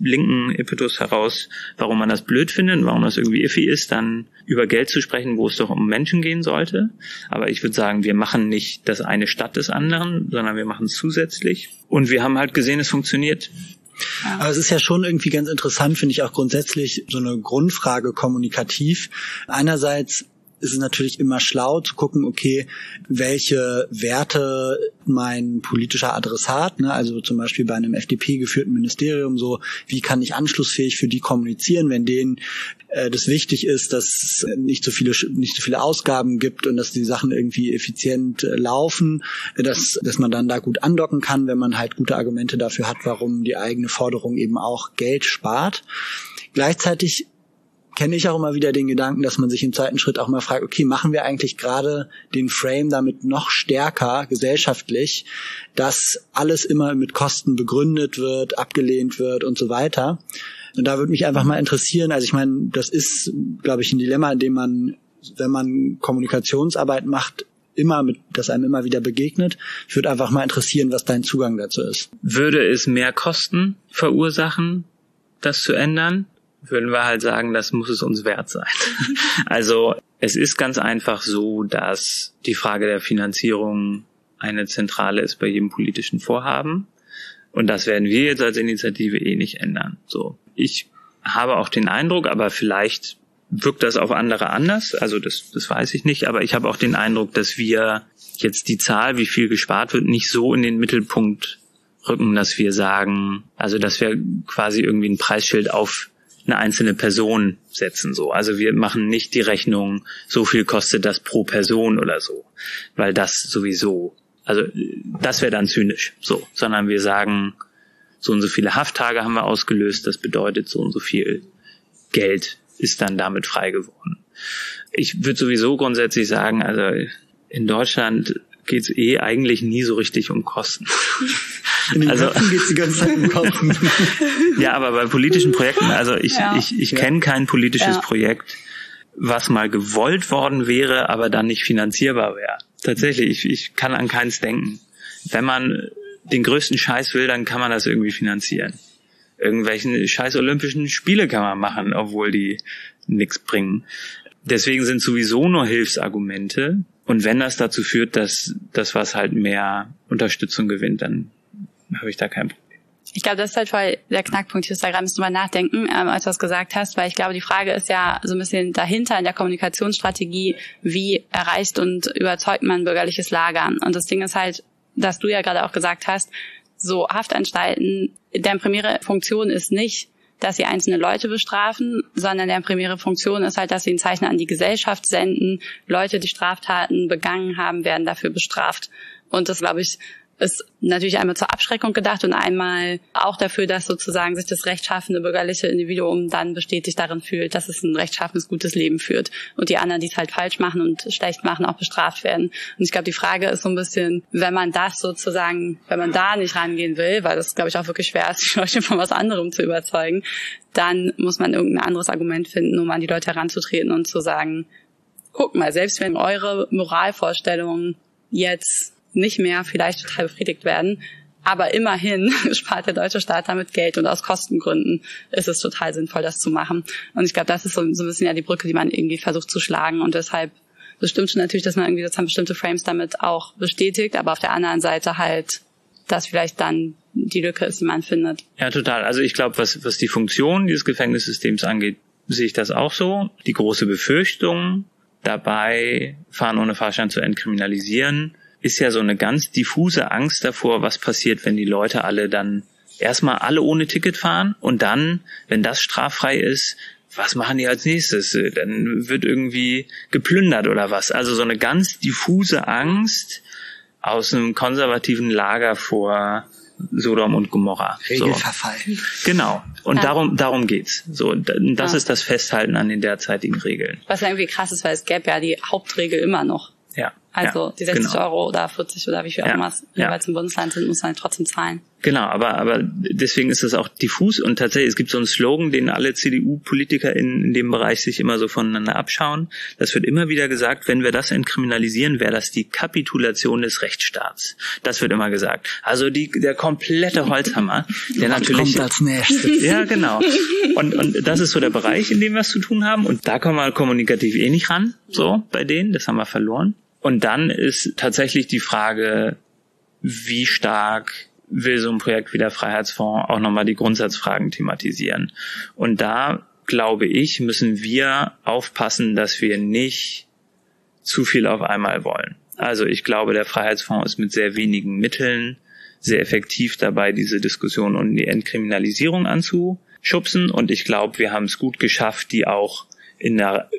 linken Impetus heraus, warum man das blöd findet, warum das irgendwie iffy ist, dann über Geld zu sprechen, wo es doch um Menschen gehen sollte. Aber ich würde sagen, wir machen nicht das eine statt des anderen, sondern wir machen es zusätzlich. Und wir haben halt gesehen, es funktioniert. Aber es ist ja schon irgendwie ganz interessant, finde ich auch grundsätzlich so eine Grundfrage kommunikativ. Einerseits ist es natürlich immer schlau zu gucken, okay, welche Werte mein politischer Adressat, ne, also zum Beispiel bei einem FDP geführten Ministerium, so wie kann ich anschlussfähig für die kommunizieren, wenn denen äh, das wichtig ist, dass es nicht so viele nicht so viele Ausgaben gibt und dass die Sachen irgendwie effizient äh, laufen, dass dass man dann da gut andocken kann, wenn man halt gute Argumente dafür hat, warum die eigene Forderung eben auch Geld spart. Gleichzeitig kenne ich auch immer wieder den Gedanken, dass man sich im zweiten Schritt auch mal fragt, okay, machen wir eigentlich gerade den Frame damit noch stärker gesellschaftlich, dass alles immer mit Kosten begründet wird, abgelehnt wird und so weiter. Und da würde mich einfach mal interessieren, also ich meine, das ist, glaube ich, ein Dilemma, in dem man, wenn man Kommunikationsarbeit macht, immer mit, das einem immer wieder begegnet. Ich würde einfach mal interessieren, was dein Zugang dazu ist. Würde es mehr Kosten verursachen, das zu ändern? Würden wir halt sagen, das muss es uns wert sein. Also Es ist ganz einfach so, dass die Frage der Finanzierung eine zentrale ist bei jedem politischen Vorhaben. Und das werden wir jetzt als Initiative eh nicht ändern. So. Ich habe auch den Eindruck, aber vielleicht wirkt das auf andere anders. Also das, das weiß ich nicht. Aber ich habe auch den Eindruck, dass wir jetzt die Zahl, wie viel gespart wird, nicht so in den Mittelpunkt rücken, dass wir sagen, also dass wir quasi irgendwie ein Preisschild auf eine einzelne Person setzen so. Also wir machen nicht die Rechnung, so viel kostet das pro Person oder so, weil das sowieso, also das wäre dann zynisch so, sondern wir sagen, so und so viele Hafttage haben wir ausgelöst, das bedeutet so und so viel Geld ist dann damit frei geworden. Ich würde sowieso grundsätzlich sagen, also in Deutschland geht es eh eigentlich nie so richtig um Kosten. In den also, Köpfen geht's die ganze Zeit um Kosten. ja, aber bei politischen Projekten, also ich, ja. ich, ich kenne kein politisches ja. Projekt, was mal gewollt worden wäre, aber dann nicht finanzierbar wäre. Tatsächlich, ich, ich kann an keins denken. Wenn man den größten Scheiß will, dann kann man das irgendwie finanzieren. Irgendwelchen scheiß Olympischen Spiele kann man machen, obwohl die nichts bringen. Deswegen sind sowieso nur Hilfsargumente und wenn das dazu führt, dass das was halt mehr Unterstützung gewinnt, dann habe ich da kein Problem. Ich glaube, das ist halt voll der Knackpunkt. Ich muss da gerade ein bisschen drüber nachdenken, ähm, als du das gesagt hast, weil ich glaube, die Frage ist ja so ein bisschen dahinter in der Kommunikationsstrategie, wie erreicht und überzeugt man bürgerliches Lager? Und das Ding ist halt, dass du ja gerade auch gesagt hast, so Haftanstalten, deren primäre Funktion ist nicht, dass sie einzelne Leute bestrafen, sondern deren primäre Funktion ist halt, dass sie ein Zeichen an die Gesellschaft senden. Leute, die Straftaten begangen haben, werden dafür bestraft. Und das, glaube ich, ist natürlich einmal zur Abschreckung gedacht und einmal auch dafür, dass sozusagen sich das rechtschaffende bürgerliche Individuum dann bestätigt darin fühlt, dass es ein rechtschaffenes, gutes Leben führt und die anderen, die es halt falsch machen und schlecht machen, auch bestraft werden. Und ich glaube, die Frage ist so ein bisschen, wenn man das sozusagen, wenn man da nicht rangehen will, weil das, glaube ich, auch wirklich schwer ist, die Leute von was anderem zu überzeugen, dann muss man irgendein anderes Argument finden, um an die Leute heranzutreten und zu sagen, guck mal, selbst wenn eure Moralvorstellungen jetzt nicht mehr vielleicht total befriedigt werden. Aber immerhin spart der deutsche Staat damit Geld und aus Kostengründen ist es total sinnvoll, das zu machen. Und ich glaube, das ist so, so ein bisschen ja die Brücke, die man irgendwie versucht zu schlagen und deshalb das stimmt schon natürlich, dass man irgendwie sozusagen bestimmte Frames damit auch bestätigt, aber auf der anderen Seite halt, dass vielleicht dann die Lücke ist, die man findet. Ja, total. Also ich glaube, was, was die Funktion dieses Gefängnissystems angeht, sehe ich das auch so. Die große Befürchtung dabei, Fahren ohne Fahrschein zu entkriminalisieren, ist ja so eine ganz diffuse Angst davor, was passiert, wenn die Leute alle dann erstmal alle ohne Ticket fahren und dann, wenn das straffrei ist, was machen die als nächstes? Dann wird irgendwie geplündert oder was. Also so eine ganz diffuse Angst aus einem konservativen Lager vor Sodom und Gomorra. Regelverfall. So. Genau. Und ja. darum, darum geht's. So, das ja. ist das Festhalten an den derzeitigen Regeln. Was ja irgendwie krass ist, weil es gäbe ja die Hauptregel immer noch. Ja. Also ja, die 60 genau. Euro oder 40 oder wie viel auch ja, immer es jeweils im Bundesland sind, muss man halt trotzdem zahlen. Genau, aber, aber deswegen ist es auch diffus und tatsächlich, es gibt so einen Slogan, den alle CDU-Politiker in, in dem Bereich sich immer so voneinander abschauen. Das wird immer wieder gesagt, wenn wir das entkriminalisieren, wäre das die Kapitulation des Rechtsstaats. Das wird immer gesagt. Also die, der komplette Holzhammer, der Was natürlich. Kommt als nächstes. Ja, genau. Und, und das ist so der Bereich, in dem wir es zu tun haben. Und da kommen wir kommunikativ eh nicht ran, so bei denen. Das haben wir verloren. Und dann ist tatsächlich die Frage, wie stark will so ein Projekt wie der Freiheitsfonds auch nochmal die Grundsatzfragen thematisieren. Und da, glaube ich, müssen wir aufpassen, dass wir nicht zu viel auf einmal wollen. Also ich glaube, der Freiheitsfonds ist mit sehr wenigen Mitteln sehr effektiv dabei, diese Diskussion und die Entkriminalisierung anzuschubsen. Und ich glaube, wir haben es gut geschafft, die auch in der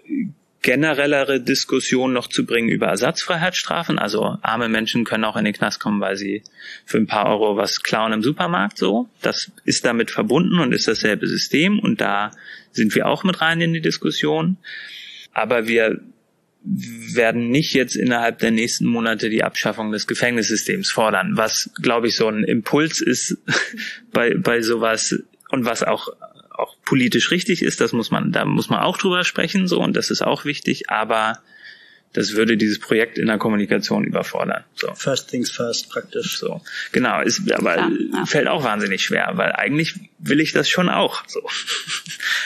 generellere Diskussion noch zu bringen über Ersatzfreiheitsstrafen. Also arme Menschen können auch in den Knast kommen, weil sie für ein paar Euro was klauen im Supermarkt so. Das ist damit verbunden und ist dasselbe System und da sind wir auch mit rein in die Diskussion. Aber wir werden nicht jetzt innerhalb der nächsten Monate die Abschaffung des Gefängnissystems fordern, was, glaube ich, so ein Impuls ist bei, bei sowas und was auch auch politisch richtig ist, das muss man, da muss man auch drüber sprechen, so, und das ist auch wichtig, aber das würde dieses Projekt in der Kommunikation überfordern. So. First things first praktisch. So. Genau, ist aber Ja, ja. fällt auch wahnsinnig schwer, weil eigentlich will ich das schon auch. So.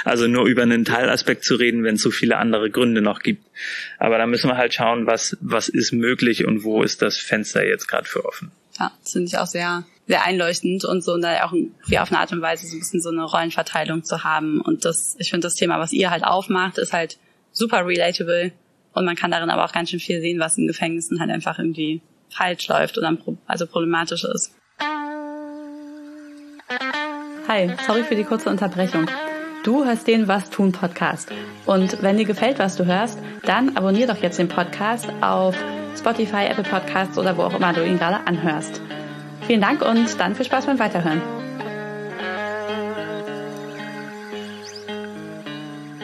Also nur über einen Teilaspekt zu reden, wenn es so viele andere Gründe noch gibt. Aber da müssen wir halt schauen, was, was ist möglich und wo ist das Fenster jetzt gerade für offen. Ja, das finde ich auch sehr, sehr einleuchtend und so da auch wie auf eine Art und Weise so ein bisschen so eine Rollenverteilung zu haben. Und das, ich finde das Thema, was ihr halt aufmacht, ist halt super relatable und man kann darin aber auch ganz schön viel sehen, was in Gefängnissen halt einfach irgendwie falsch läuft oder also problematisch ist. Hi, sorry für die kurze Unterbrechung. Du hörst den Was tun Podcast. Und wenn dir gefällt, was du hörst, dann abonnier doch jetzt den Podcast auf Spotify, Apple Podcasts oder wo auch immer du ihn gerade anhörst. Vielen Dank und dann viel Spaß beim Weiterhören.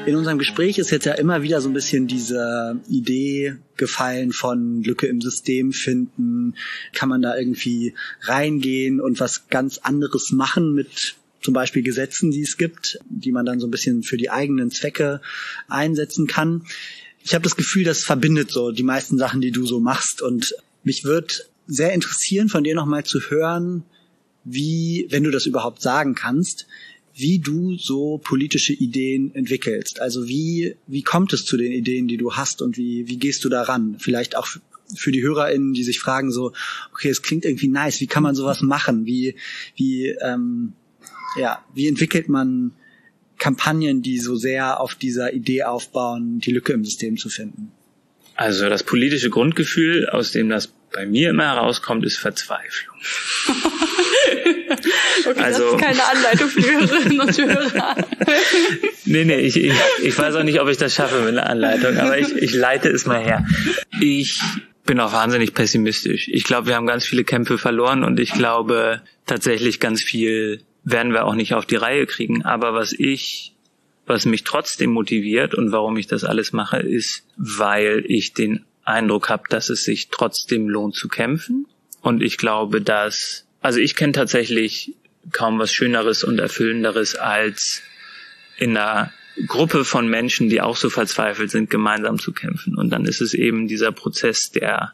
In unserem Gespräch ist jetzt ja immer wieder so ein bisschen diese Idee gefallen von Lücke im System finden. Kann man da irgendwie reingehen und was ganz anderes machen mit zum Beispiel Gesetzen, die es gibt, die man dann so ein bisschen für die eigenen Zwecke einsetzen kann. Ich habe das Gefühl, das verbindet so die meisten Sachen, die du so machst. Und mich wird sehr interessieren, von dir nochmal zu hören, wie, wenn du das überhaupt sagen kannst, wie du so politische Ideen entwickelst. Also wie, wie kommt es zu den Ideen, die du hast und wie, wie gehst du daran? Vielleicht auch für die HörerInnen, die sich fragen so, okay, es klingt irgendwie nice, wie kann man sowas machen? Wie, wie, ähm, ja, wie entwickelt man Kampagnen, die so sehr auf dieser Idee aufbauen, die Lücke im System zu finden? Also das politische Grundgefühl, aus dem das bei mir immer herauskommt, ist Verzweiflung. Okay, Also- das ist keine Anleitung für die Hörerinnen und Hörer. Nee, nee, ich, ich, ich weiß auch nicht, ob ich das schaffe mit einer Anleitung, aber ich, ich leite es mal her. Ich bin auch wahnsinnig pessimistisch. Ich glaube, wir haben ganz viele Kämpfe verloren und ich glaube tatsächlich ganz viel werden wir auch nicht auf die Reihe kriegen. Aber was ich, was mich trotzdem motiviert und warum ich das alles mache, ist, weil ich den Eindruck habe, dass es sich trotzdem lohnt zu kämpfen. Und ich glaube, dass, also ich kenne tatsächlich kaum was Schöneres und Erfüllenderes als in einer Gruppe von Menschen, die auch so verzweifelt sind, gemeinsam zu kämpfen. Und dann ist es eben dieser Prozess, der,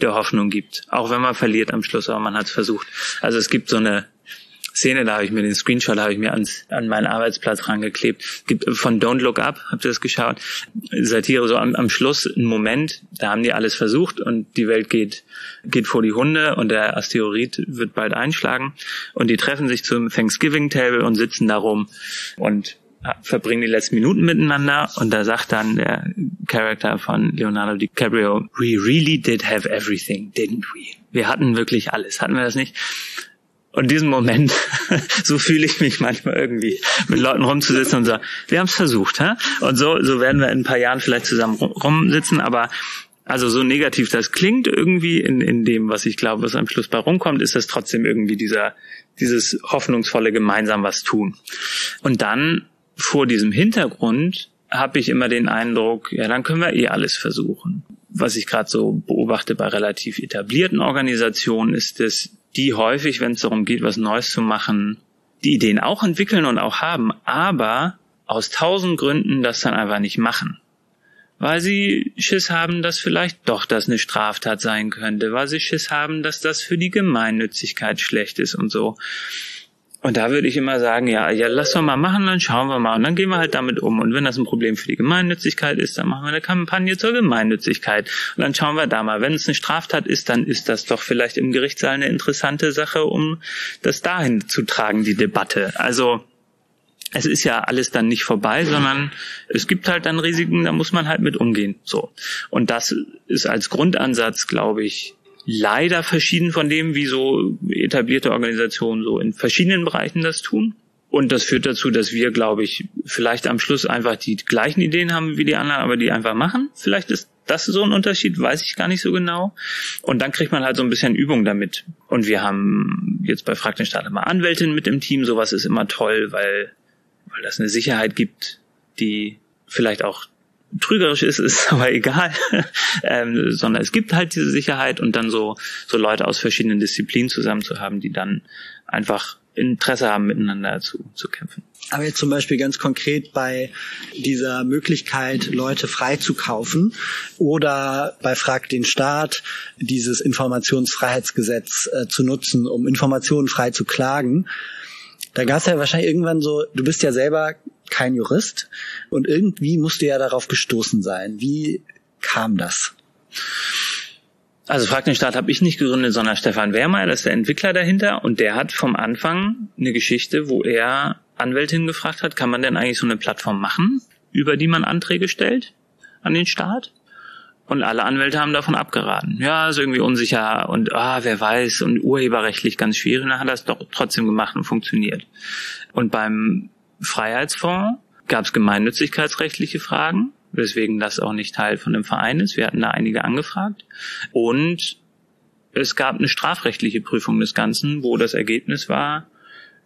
der Hoffnung gibt. Auch wenn man verliert am Schluss, aber man hat es versucht. Also es gibt so eine Szene, da habe ich mir den Screenshot habe ich mir ans, an meinen Arbeitsplatz rangeklebt. Gibt von Don't Look Up, habt ihr das geschaut? Satire so am, am Schluss ein Moment, da haben die alles versucht und die Welt geht geht vor die Hunde und der Asteroid wird bald einschlagen und die treffen sich zum Thanksgiving Table und sitzen da rum und verbringen die letzten Minuten miteinander und da sagt dann der Charakter von Leonardo DiCaprio, we really did have everything, didn't we? Wir hatten wirklich alles, hatten wir das nicht? Und diesen Moment, so fühle ich mich manchmal irgendwie, mit Leuten rumzusitzen und so, wir haben es versucht, hä? Und so, so werden wir in ein paar Jahren vielleicht zusammen rum- rumsitzen, aber also so negativ das klingt irgendwie in, in dem, was ich glaube, was am Schluss bei rumkommt, ist das trotzdem irgendwie dieser, dieses hoffnungsvolle gemeinsam was tun. Und dann vor diesem Hintergrund habe ich immer den Eindruck, ja, dann können wir eh alles versuchen. Was ich gerade so beobachte bei relativ etablierten Organisationen, ist, dass die häufig, wenn es darum geht, was Neues zu machen, die Ideen auch entwickeln und auch haben, aber aus tausend Gründen das dann einfach nicht machen. Weil sie Schiss haben, dass vielleicht doch das eine Straftat sein könnte, weil sie Schiss haben, dass das für die Gemeinnützigkeit schlecht ist und so. Und da würde ich immer sagen, ja, ja, lass doch mal machen, dann schauen wir mal und dann gehen wir halt damit um. Und wenn das ein Problem für die Gemeinnützigkeit ist, dann machen wir eine Kampagne zur Gemeinnützigkeit. Und dann schauen wir da mal. Wenn es eine Straftat ist, dann ist das doch vielleicht im Gerichtssaal eine interessante Sache, um das dahin zu tragen, die Debatte. Also, es ist ja alles dann nicht vorbei, sondern es gibt halt dann Risiken, da muss man halt mit umgehen. So. Und das ist als Grundansatz, glaube ich, leider verschieden von dem, wie so etablierte Organisationen so in verschiedenen Bereichen das tun. Und das führt dazu, dass wir, glaube ich, vielleicht am Schluss einfach die gleichen Ideen haben wie die anderen, aber die einfach machen. Vielleicht ist das so ein Unterschied, weiß ich gar nicht so genau. Und dann kriegt man halt so ein bisschen Übung damit. Und wir haben jetzt bei Frag den Staat immer Anwältin mit im Team. Sowas ist immer toll, weil, weil das eine Sicherheit gibt, die vielleicht auch trügerisch ist, ist aber egal, ähm, sondern es gibt halt diese Sicherheit und dann so, so Leute aus verschiedenen Disziplinen zusammen zu haben, die dann einfach Interesse haben, miteinander zu, zu kämpfen. Aber jetzt zum Beispiel ganz konkret bei dieser Möglichkeit, Leute freizukaufen oder bei Frag den Staat dieses Informationsfreiheitsgesetz äh, zu nutzen, um Informationen frei zu klagen. Da gab es ja wahrscheinlich irgendwann so, du bist ja selber kein Jurist und irgendwie musst du ja darauf gestoßen sein. Wie kam das? Also Frag den Staat habe ich nicht gegründet, sondern Stefan Wehrmeier, das ist der Entwickler dahinter und der hat vom Anfang eine Geschichte, wo er Anwältin gefragt hat, kann man denn eigentlich so eine Plattform machen, über die man Anträge stellt an den Staat? Und alle Anwälte haben davon abgeraten. Ja, ist irgendwie unsicher und ah, wer weiß und urheberrechtlich ganz schwierig. Und dann hat er es doch trotzdem gemacht und funktioniert. Und beim Freiheitsfonds gab es gemeinnützigkeitsrechtliche Fragen, weswegen das auch nicht Teil von dem Verein ist. Wir hatten da einige angefragt. Und es gab eine strafrechtliche Prüfung des Ganzen, wo das Ergebnis war,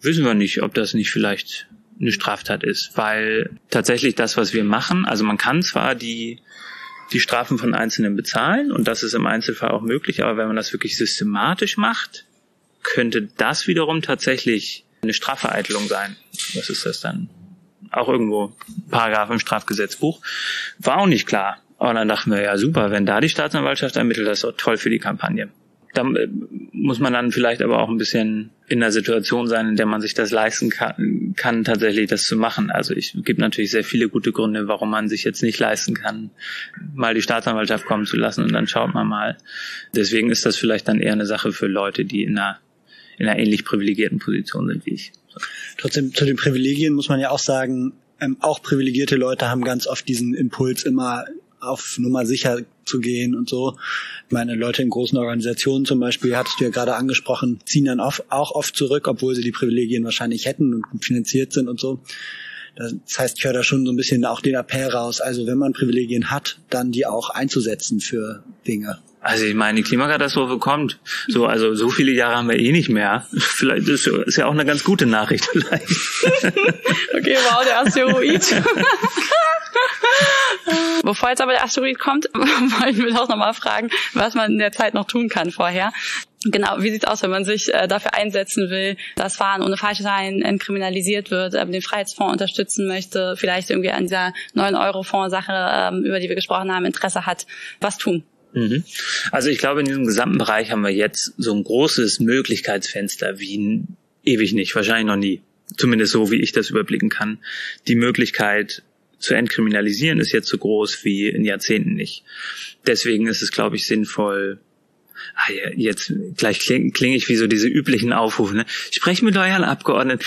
wissen wir nicht, ob das nicht vielleicht eine Straftat ist, weil tatsächlich das, was wir machen, also man kann zwar die die Strafen von Einzelnen bezahlen und das ist im Einzelfall auch möglich, aber wenn man das wirklich systematisch macht, könnte das wiederum tatsächlich eine Strafvereitelung sein. Was ist das dann? Auch irgendwo Paragraph im Strafgesetzbuch. War auch nicht klar. Aber dann dachten wir, ja super, wenn da die Staatsanwaltschaft ermittelt, das ist doch toll für die Kampagne da äh, muss man dann vielleicht aber auch ein bisschen in der Situation sein, in der man sich das leisten kann, kann tatsächlich das zu machen. Also ich gibt natürlich sehr viele gute Gründe, warum man sich jetzt nicht leisten kann, mal die Staatsanwaltschaft kommen zu lassen und dann schaut man mal. Deswegen ist das vielleicht dann eher eine Sache für Leute, die in einer in einer ähnlich privilegierten Position sind wie ich. Trotzdem zu den Privilegien muss man ja auch sagen, ähm, auch privilegierte Leute haben ganz oft diesen Impuls immer auf Nummer sicher zu gehen und so. Meine Leute in großen Organisationen zum Beispiel, hattest du ja gerade angesprochen, ziehen dann auch oft zurück, obwohl sie die Privilegien wahrscheinlich hätten und finanziert sind und so. Das heißt, ich höre da schon so ein bisschen auch den Appell raus. Also wenn man Privilegien hat, dann die auch einzusetzen für Dinge. Also ich meine, die Klimakatastrophe kommt. So, also so viele Jahre haben wir eh nicht mehr. Vielleicht ist, ist ja auch eine ganz gute Nachricht vielleicht. okay, wow, der Asteroid. Bevor jetzt aber der Asteroid kommt, wollen wir doch nochmal fragen, was man in der Zeit noch tun kann vorher. Genau, wie sieht's aus, wenn man sich äh, dafür einsetzen will, dass Fahren ohne Falschsein entkriminalisiert wird, äh, den Freiheitsfonds unterstützen möchte, vielleicht irgendwie an dieser 9-Euro-Fonds-Sache, äh, über die wir gesprochen haben, Interesse hat, was tun? Mhm. Also ich glaube, in diesem gesamten Bereich haben wir jetzt so ein großes Möglichkeitsfenster wie ewig nicht, wahrscheinlich noch nie. Zumindest so, wie ich das überblicken kann. Die Möglichkeit, zu entkriminalisieren ist jetzt so groß wie in Jahrzehnten nicht. Deswegen ist es, glaube ich, sinnvoll, ah, jetzt gleich klinge kling ich wie so diese üblichen Aufrufe, ne? Sprechen mit euren Abgeordneten,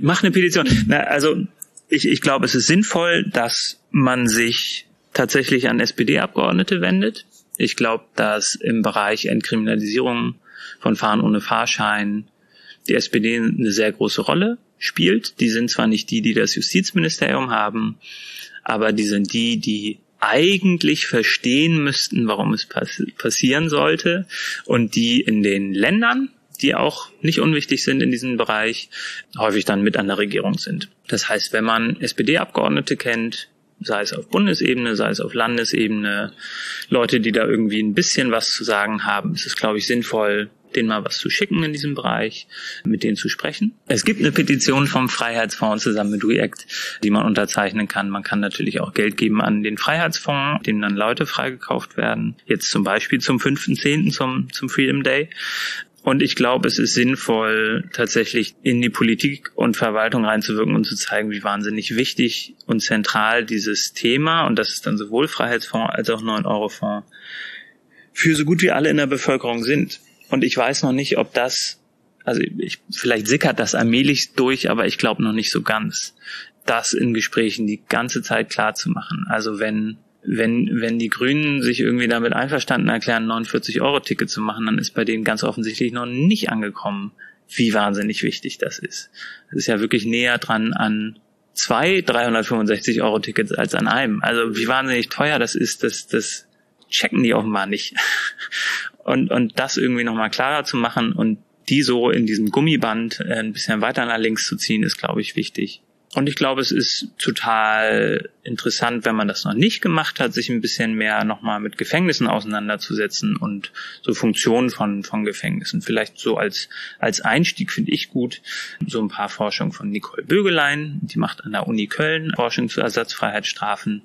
mach eine Petition. Na, also ich, ich glaube, es ist sinnvoll, dass man sich tatsächlich an SPD-Abgeordnete wendet. Ich glaube, dass im Bereich Entkriminalisierung von Fahren ohne Fahrschein die SPD eine sehr große Rolle spielt. Die sind zwar nicht die, die das Justizministerium haben, aber die sind die, die eigentlich verstehen müssten, warum es pass passieren sollte und die in den Ländern, die auch nicht unwichtig sind in diesem Bereich, häufig dann mit an der Regierung sind. Das heißt, wenn man SPD-Abgeordnete kennt, sei es auf Bundesebene, sei es auf Landesebene, Leute, die da irgendwie ein bisschen was zu sagen haben, ist es, glaube ich, sinnvoll, denen mal was zu schicken in diesem Bereich, mit denen zu sprechen. Es gibt eine Petition vom Freiheitsfonds zusammen mit React, die man unterzeichnen kann. Man kann natürlich auch Geld geben an den Freiheitsfonds, dem dann Leute freigekauft werden. Jetzt zum Beispiel zum 5.10. zum, zum Freedom Day. Und ich glaube, es ist sinnvoll, tatsächlich in die Politik und Verwaltung reinzuwirken und zu zeigen, wie wahnsinnig wichtig und zentral dieses Thema, und das ist dann sowohl Freiheitsfonds als auch 9-Euro-Fonds, für so gut wie alle in der Bevölkerung sind. Und ich weiß noch nicht, ob das, also ich, vielleicht sickert das allmählich durch, aber ich glaube noch nicht so ganz, das in Gesprächen die ganze Zeit klar zu machen. Also wenn wenn, wenn die Grünen sich irgendwie damit einverstanden erklären, 49 Euro Ticket zu machen, dann ist bei denen ganz offensichtlich noch nicht angekommen, wie wahnsinnig wichtig das ist. Das ist ja wirklich näher dran an zwei 365 Euro Tickets als an einem. Also wie wahnsinnig teuer das ist, das, das checken die offenbar nicht. Und, und das irgendwie nochmal klarer zu machen und die so in diesem Gummiband äh, ein bisschen weiter nach links zu ziehen, ist, glaube ich, wichtig. Und ich glaube, es ist total interessant, wenn man das noch nicht gemacht hat, sich ein bisschen mehr nochmal mit Gefängnissen auseinanderzusetzen und so Funktionen von, von Gefängnissen. Vielleicht so als, als Einstieg finde ich gut. So ein paar Forschungen von Nicole Bögelein, die macht an der Uni Köln Forschung zu Ersatzfreiheitsstrafen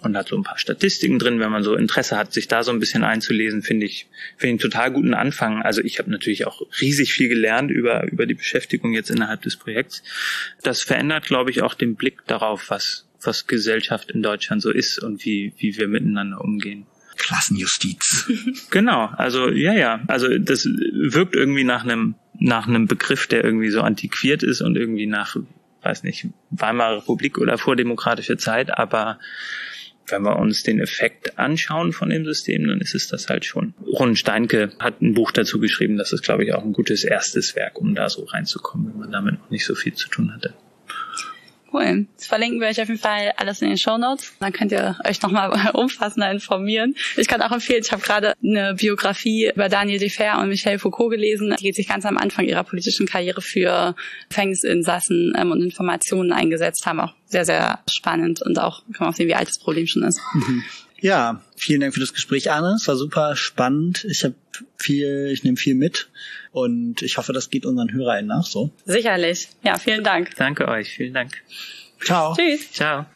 und hat so ein paar Statistiken drin. Wenn man so Interesse hat, sich da so ein bisschen einzulesen, finde ich, finde ich einen total guten Anfang. Also ich habe natürlich auch riesig viel gelernt über, über die Beschäftigung jetzt innerhalb des Projekts. Das verändert, glaube ich, auch den Blick darauf, was was Gesellschaft in Deutschland so ist und wie, wie wir miteinander umgehen. Klassenjustiz. Genau, also ja, ja, also das wirkt irgendwie nach einem nach einem Begriff, der irgendwie so antiquiert ist und irgendwie nach, weiß nicht, Weimarer Republik oder vordemokratische Zeit, aber wenn wir uns den Effekt anschauen von dem System, dann ist es das halt schon. Ron Steinke hat ein Buch dazu geschrieben, das ist, glaube ich, auch ein gutes erstes Werk, um da so reinzukommen, wenn man damit noch nicht so viel zu tun hatte. Cool. Das verlinken wir euch auf jeden Fall alles in den Show Notes. Dann könnt ihr euch nochmal umfassender informieren. Ich kann auch empfehlen, ich habe gerade eine Biografie über Daniel Defer und Michel Foucault gelesen. Die sich ganz am Anfang ihrer politischen Karriere für Gefängnisinsassen ähm, und Informationen eingesetzt haben. Auch sehr, sehr spannend und auch kann man auch sehen, wie alt das Problem schon ist. Mhm. Ja, vielen Dank für das Gespräch, Anne. Es war super spannend. Ich habe viel, ich nehme viel mit und ich hoffe, das geht unseren HörerInnen nach so. Sicherlich. Ja, vielen Dank. Danke euch. Vielen Dank. Ciao. Tschüss. Ciao.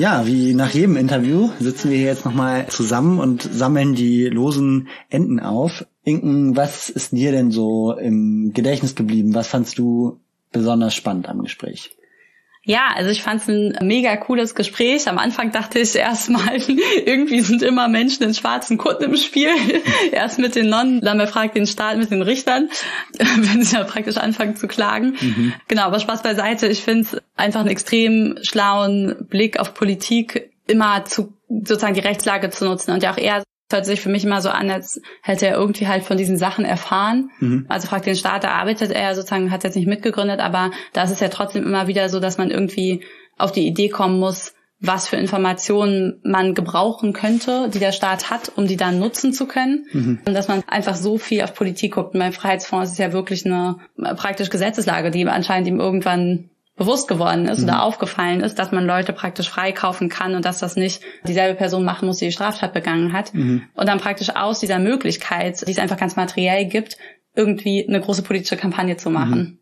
Ja, wie nach jedem Interview sitzen wir hier jetzt nochmal zusammen und sammeln die losen Enden auf. Inken, was ist dir denn so im Gedächtnis geblieben? Was fandst du besonders spannend am Gespräch? Ja, also ich fand es ein mega cooles Gespräch. Am Anfang dachte ich erstmal, irgendwie sind immer Menschen in schwarzen Kutten im Spiel. Erst mit den Nonnen, dann befragt den Staat mit den Richtern, wenn sie ja praktisch anfangen zu klagen. Mhm. Genau, aber Spaß beiseite. Ich finde es einfach einen extrem schlauen Blick auf Politik, immer zu sozusagen die Rechtslage zu nutzen und ja auch eher hört sich für mich immer so an, als hätte er irgendwie halt von diesen Sachen erfahren. Mhm. Also fragt den Staat, da arbeitet er sozusagen, hat jetzt nicht mitgegründet, aber da ist es ja trotzdem immer wieder so, dass man irgendwie auf die Idee kommen muss, was für Informationen man gebrauchen könnte, die der Staat hat, um die dann nutzen zu können. Mhm. Und dass man einfach so viel auf Politik guckt. Und beim Freiheitsfonds ist es ja wirklich eine praktisch Gesetzeslage, die anscheinend ihm irgendwann bewusst geworden ist mhm. oder aufgefallen ist, dass man Leute praktisch freikaufen kann und dass das nicht dieselbe Person machen muss, die die Straftat begangen hat. Mhm. Und dann praktisch aus dieser Möglichkeit, die es einfach ganz materiell gibt, irgendwie eine große politische Kampagne zu machen. Mhm.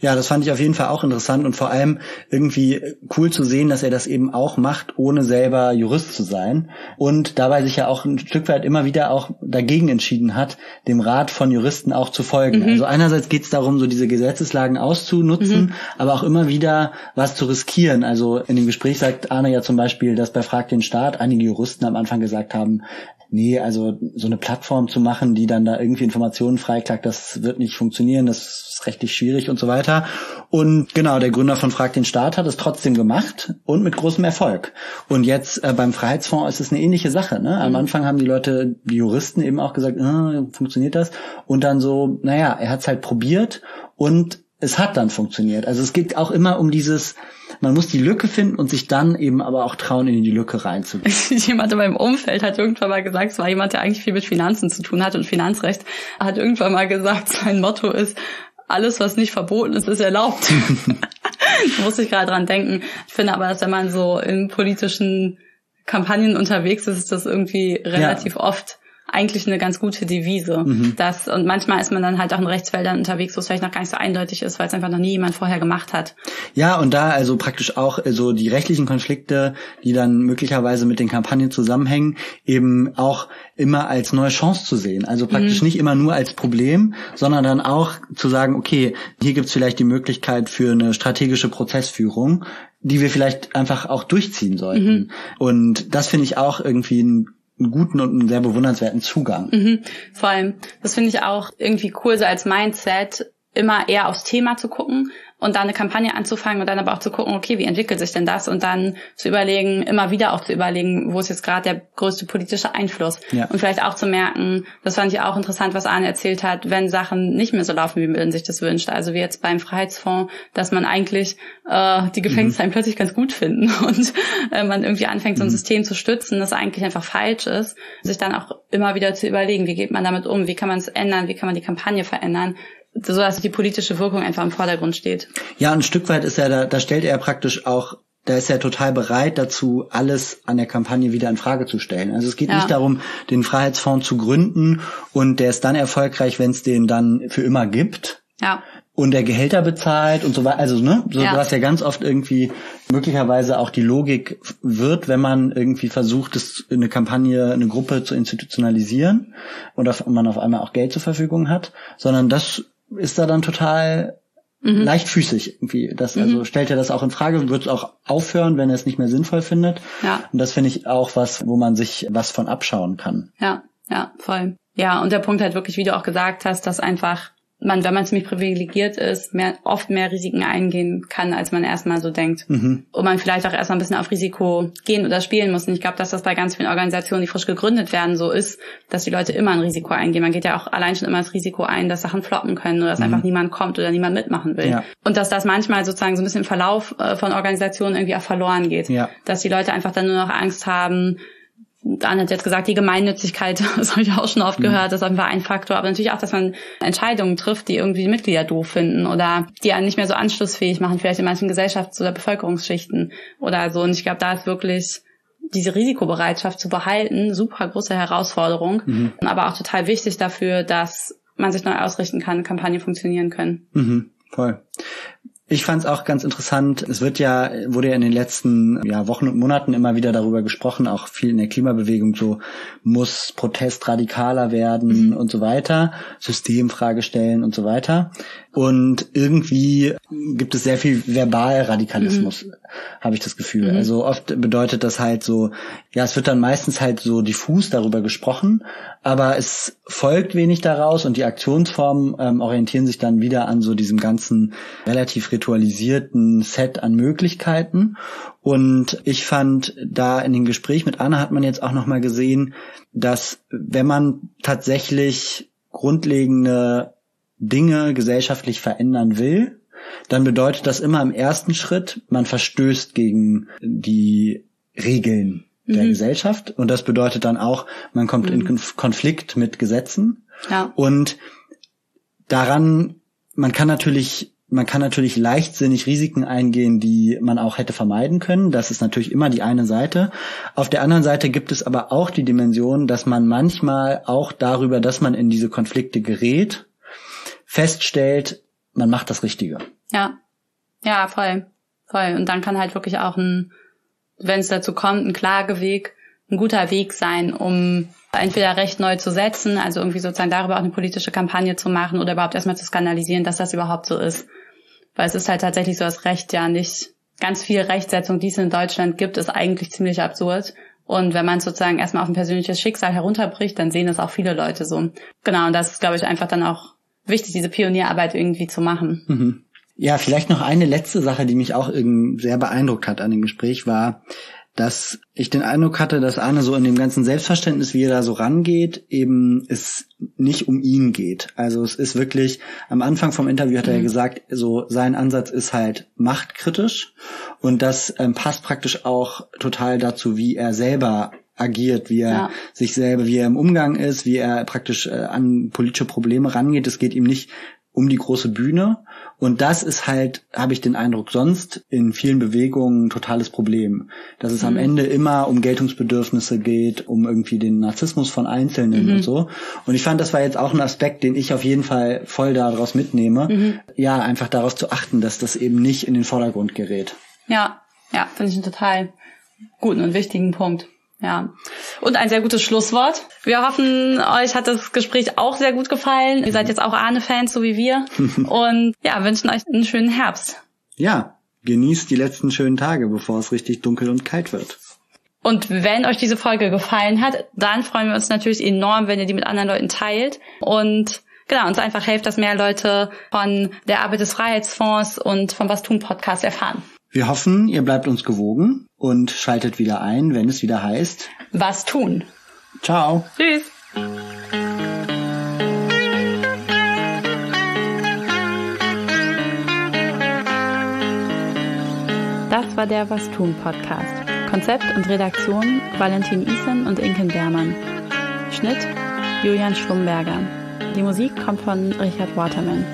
Ja, das fand ich auf jeden Fall auch interessant und vor allem irgendwie cool zu sehen, dass er das eben auch macht, ohne selber Jurist zu sein und dabei sich ja auch ein Stück weit immer wieder auch dagegen entschieden hat, dem Rat von Juristen auch zu folgen. Mhm. Also einerseits geht es darum, so diese Gesetzeslagen auszunutzen, mhm. aber auch immer wieder was zu riskieren. Also in dem Gespräch sagt Arne ja zum Beispiel, dass bei Frag den Staat einige Juristen am Anfang gesagt haben, nee, also so eine Plattform zu machen, die dann da irgendwie Informationen freiklagt, das wird nicht funktionieren, das ist rechtlich schwierig und so weiter. Und genau, der Gründer von Frag den Staat hat es trotzdem gemacht und mit großem Erfolg. Und jetzt äh, beim Freiheitsfonds ist es eine ähnliche Sache. Ne? Am mhm. Anfang haben die Leute, die Juristen eben auch gesagt, äh, funktioniert das? Und dann so, naja, er hat es halt probiert und es hat dann funktioniert. Also es geht auch immer um dieses, man muss die Lücke finden und sich dann eben aber auch trauen, in die Lücke reinzugehen. jemand in meinem Umfeld hat irgendwann mal gesagt, es war jemand, der eigentlich viel mit Finanzen zu tun hat und Finanzrecht, hat irgendwann mal gesagt, sein Motto ist, alles, was nicht verboten ist, ist erlaubt. da muss ich gerade dran denken. Ich finde aber, dass wenn man so in politischen Kampagnen unterwegs ist, ist das irgendwie relativ ja. oft eigentlich eine ganz gute Devise. Mhm. Das, und manchmal ist man dann halt auch in Rechtsfeldern unterwegs, wo es vielleicht noch gar nicht so eindeutig ist, weil es einfach noch nie jemand vorher gemacht hat. Ja, und da also praktisch auch so also die rechtlichen Konflikte, die dann möglicherweise mit den Kampagnen zusammenhängen, eben auch immer als neue Chance zu sehen. Also praktisch mhm. nicht immer nur als Problem, sondern dann auch zu sagen, okay, hier gibt's vielleicht die Möglichkeit für eine strategische Prozessführung, die wir vielleicht einfach auch durchziehen sollten. Mhm. Und das finde ich auch irgendwie ein einen guten und einen sehr bewundernswerten Zugang. Mhm. Vor allem, das finde ich auch irgendwie cool, so als Mindset, immer eher aufs Thema zu gucken und dann eine Kampagne anzufangen und dann aber auch zu gucken, okay, wie entwickelt sich denn das und dann zu überlegen, immer wieder auch zu überlegen, wo ist jetzt gerade der größte politische Einfluss ja. und vielleicht auch zu merken, das fand ich auch interessant, was Arne erzählt hat, wenn Sachen nicht mehr so laufen, wie man sich das wünscht, also wie jetzt beim Freiheitsfonds, dass man eigentlich äh, die Gefängnisse mhm. plötzlich ganz gut finden und äh, man irgendwie anfängt, so ein mhm. System zu stützen, das eigentlich einfach falsch ist, sich dann auch immer wieder zu überlegen, wie geht man damit um, wie kann man es ändern, wie kann man die Kampagne verändern, so dass die politische Wirkung einfach im Vordergrund steht. Ja, ein Stück weit ist er da, da stellt er praktisch auch da ist er total bereit dazu, alles an der Kampagne wieder in Frage zu stellen. Also es geht ja. nicht darum, den Freiheitsfonds zu gründen und der ist dann erfolgreich, wenn es den dann für immer gibt. Ja. Und der Gehälter bezahlt und so weiter. Also, ne, so ja. was ja ganz oft irgendwie möglicherweise auch die Logik wird, wenn man irgendwie versucht, es eine Kampagne, eine Gruppe zu institutionalisieren oder man auf einmal auch Geld zur Verfügung hat, sondern das ist da dann total mhm. leichtfüßig irgendwie. Das, also mhm. stellt er das auch in Frage und wird es auch aufhören, wenn er es nicht mehr sinnvoll findet. Ja. Und das finde ich auch was, wo man sich was von abschauen kann. Ja, ja, voll. Ja, und der Punkt halt wirklich, wie du auch gesagt hast, dass einfach man, wenn man ziemlich privilegiert ist, mehr, oft mehr Risiken eingehen kann, als man erstmal so denkt. Mhm. Und man vielleicht auch erstmal ein bisschen auf Risiko gehen oder spielen muss. Und ich glaube, dass das bei ganz vielen Organisationen, die frisch gegründet werden, so ist, dass die Leute immer ein Risiko eingehen. Man geht ja auch allein schon immer das Risiko ein, dass Sachen floppen können oder dass mhm. einfach niemand kommt oder niemand mitmachen will. Ja. Und dass das manchmal sozusagen so ein bisschen im Verlauf äh, von Organisationen irgendwie auch verloren geht. Ja. Dass die Leute einfach dann nur noch Angst haben, Dan hat jetzt gesagt, die Gemeinnützigkeit, das habe ich auch schon oft mhm. gehört, das ist einfach ein Faktor. Aber natürlich auch, dass man Entscheidungen trifft, die irgendwie die Mitglieder doof finden oder die einen nicht mehr so anschlussfähig machen, vielleicht in manchen Gesellschafts- oder Bevölkerungsschichten oder so. Und ich glaube, da ist wirklich diese Risikobereitschaft zu behalten, super große Herausforderung, mhm. aber auch total wichtig dafür, dass man sich neu ausrichten kann, Kampagnen funktionieren können. Mhm, voll. Ich fand es auch ganz interessant. Es wird ja, wurde ja in den letzten ja, Wochen und Monaten immer wieder darüber gesprochen, auch viel in der Klimabewegung, so muss Protest radikaler werden mhm. und so weiter, Systemfrage stellen und so weiter. Und irgendwie gibt es sehr viel Verbalradikalismus, mhm. habe ich das Gefühl. Mhm. Also oft bedeutet das halt so, ja, es wird dann meistens halt so diffus darüber gesprochen, aber es folgt wenig daraus und die Aktionsformen ähm, orientieren sich dann wieder an so diesem ganzen relativ ritualisierten Set an Möglichkeiten. Und ich fand da in dem Gespräch mit Anna hat man jetzt auch nochmal gesehen, dass wenn man tatsächlich grundlegende Dinge gesellschaftlich verändern will, dann bedeutet das immer im ersten Schritt, man verstößt gegen die Regeln der mhm. Gesellschaft. Und das bedeutet dann auch, man kommt mhm. in Konflikt mit Gesetzen. Ja. Und daran, man kann natürlich man kann natürlich leichtsinnig Risiken eingehen, die man auch hätte vermeiden können. Das ist natürlich immer die eine Seite. Auf der anderen Seite gibt es aber auch die Dimension, dass man manchmal auch darüber, dass man in diese Konflikte gerät, feststellt, man macht das Richtige. Ja, ja, voll, voll. Und dann kann halt wirklich auch ein, wenn es dazu kommt, ein Klageweg, ein guter Weg sein, um entweder Recht neu zu setzen, also irgendwie sozusagen darüber auch eine politische Kampagne zu machen oder überhaupt erstmal zu skandalisieren, dass das überhaupt so ist. Weil es ist halt tatsächlich so, dass Recht ja nicht ganz viel Rechtsetzung, die es in Deutschland gibt, ist eigentlich ziemlich absurd. Und wenn man es sozusagen erstmal auf ein persönliches Schicksal herunterbricht, dann sehen das auch viele Leute so. Genau, und das ist, glaube ich, einfach dann auch wichtig, diese Pionierarbeit irgendwie zu machen. Mhm. Ja, vielleicht noch eine letzte Sache, die mich auch sehr beeindruckt hat an dem Gespräch, war, dass ich den Eindruck hatte, dass Arne so in dem ganzen Selbstverständnis, wie er da so rangeht, eben es nicht um ihn geht. Also es ist wirklich, am Anfang vom Interview hat er ja mhm. gesagt, so sein Ansatz ist halt machtkritisch und das ähm, passt praktisch auch total dazu, wie er selber agiert, wie er ja. sich selber, wie er im Umgang ist, wie er praktisch äh, an politische Probleme rangeht. Es geht ihm nicht um die große Bühne. Und das ist halt, habe ich den Eindruck, sonst in vielen Bewegungen ein totales Problem. Dass es mhm. am Ende immer um Geltungsbedürfnisse geht, um irgendwie den Narzissmus von Einzelnen mhm. und so. Und ich fand, das war jetzt auch ein Aspekt, den ich auf jeden Fall voll daraus mitnehme. Mhm. Ja, einfach darauf zu achten, dass das eben nicht in den Vordergrund gerät. Ja, ja, finde ich einen total guten und wichtigen Punkt. Ja. Und ein sehr gutes Schlusswort. Wir hoffen, euch hat das Gespräch auch sehr gut gefallen. Ihr seid jetzt auch Ahne-Fans, so wie wir. Und ja, wünschen euch einen schönen Herbst. Ja, genießt die letzten schönen Tage, bevor es richtig dunkel und kalt wird. Und wenn euch diese Folge gefallen hat, dann freuen wir uns natürlich enorm, wenn ihr die mit anderen Leuten teilt. Und genau, uns einfach hilft, dass mehr Leute von der Arbeit des Freiheitsfonds und vom Was tun Podcast erfahren. Wir hoffen, ihr bleibt uns gewogen und schaltet wieder ein, wenn es wieder heißt Was tun. Ciao. Tschüss. Das war der Was tun Podcast. Konzept und Redaktion Valentin Isen und Inken Bermann. Schnitt Julian Schlumberger. Die Musik kommt von Richard Waterman.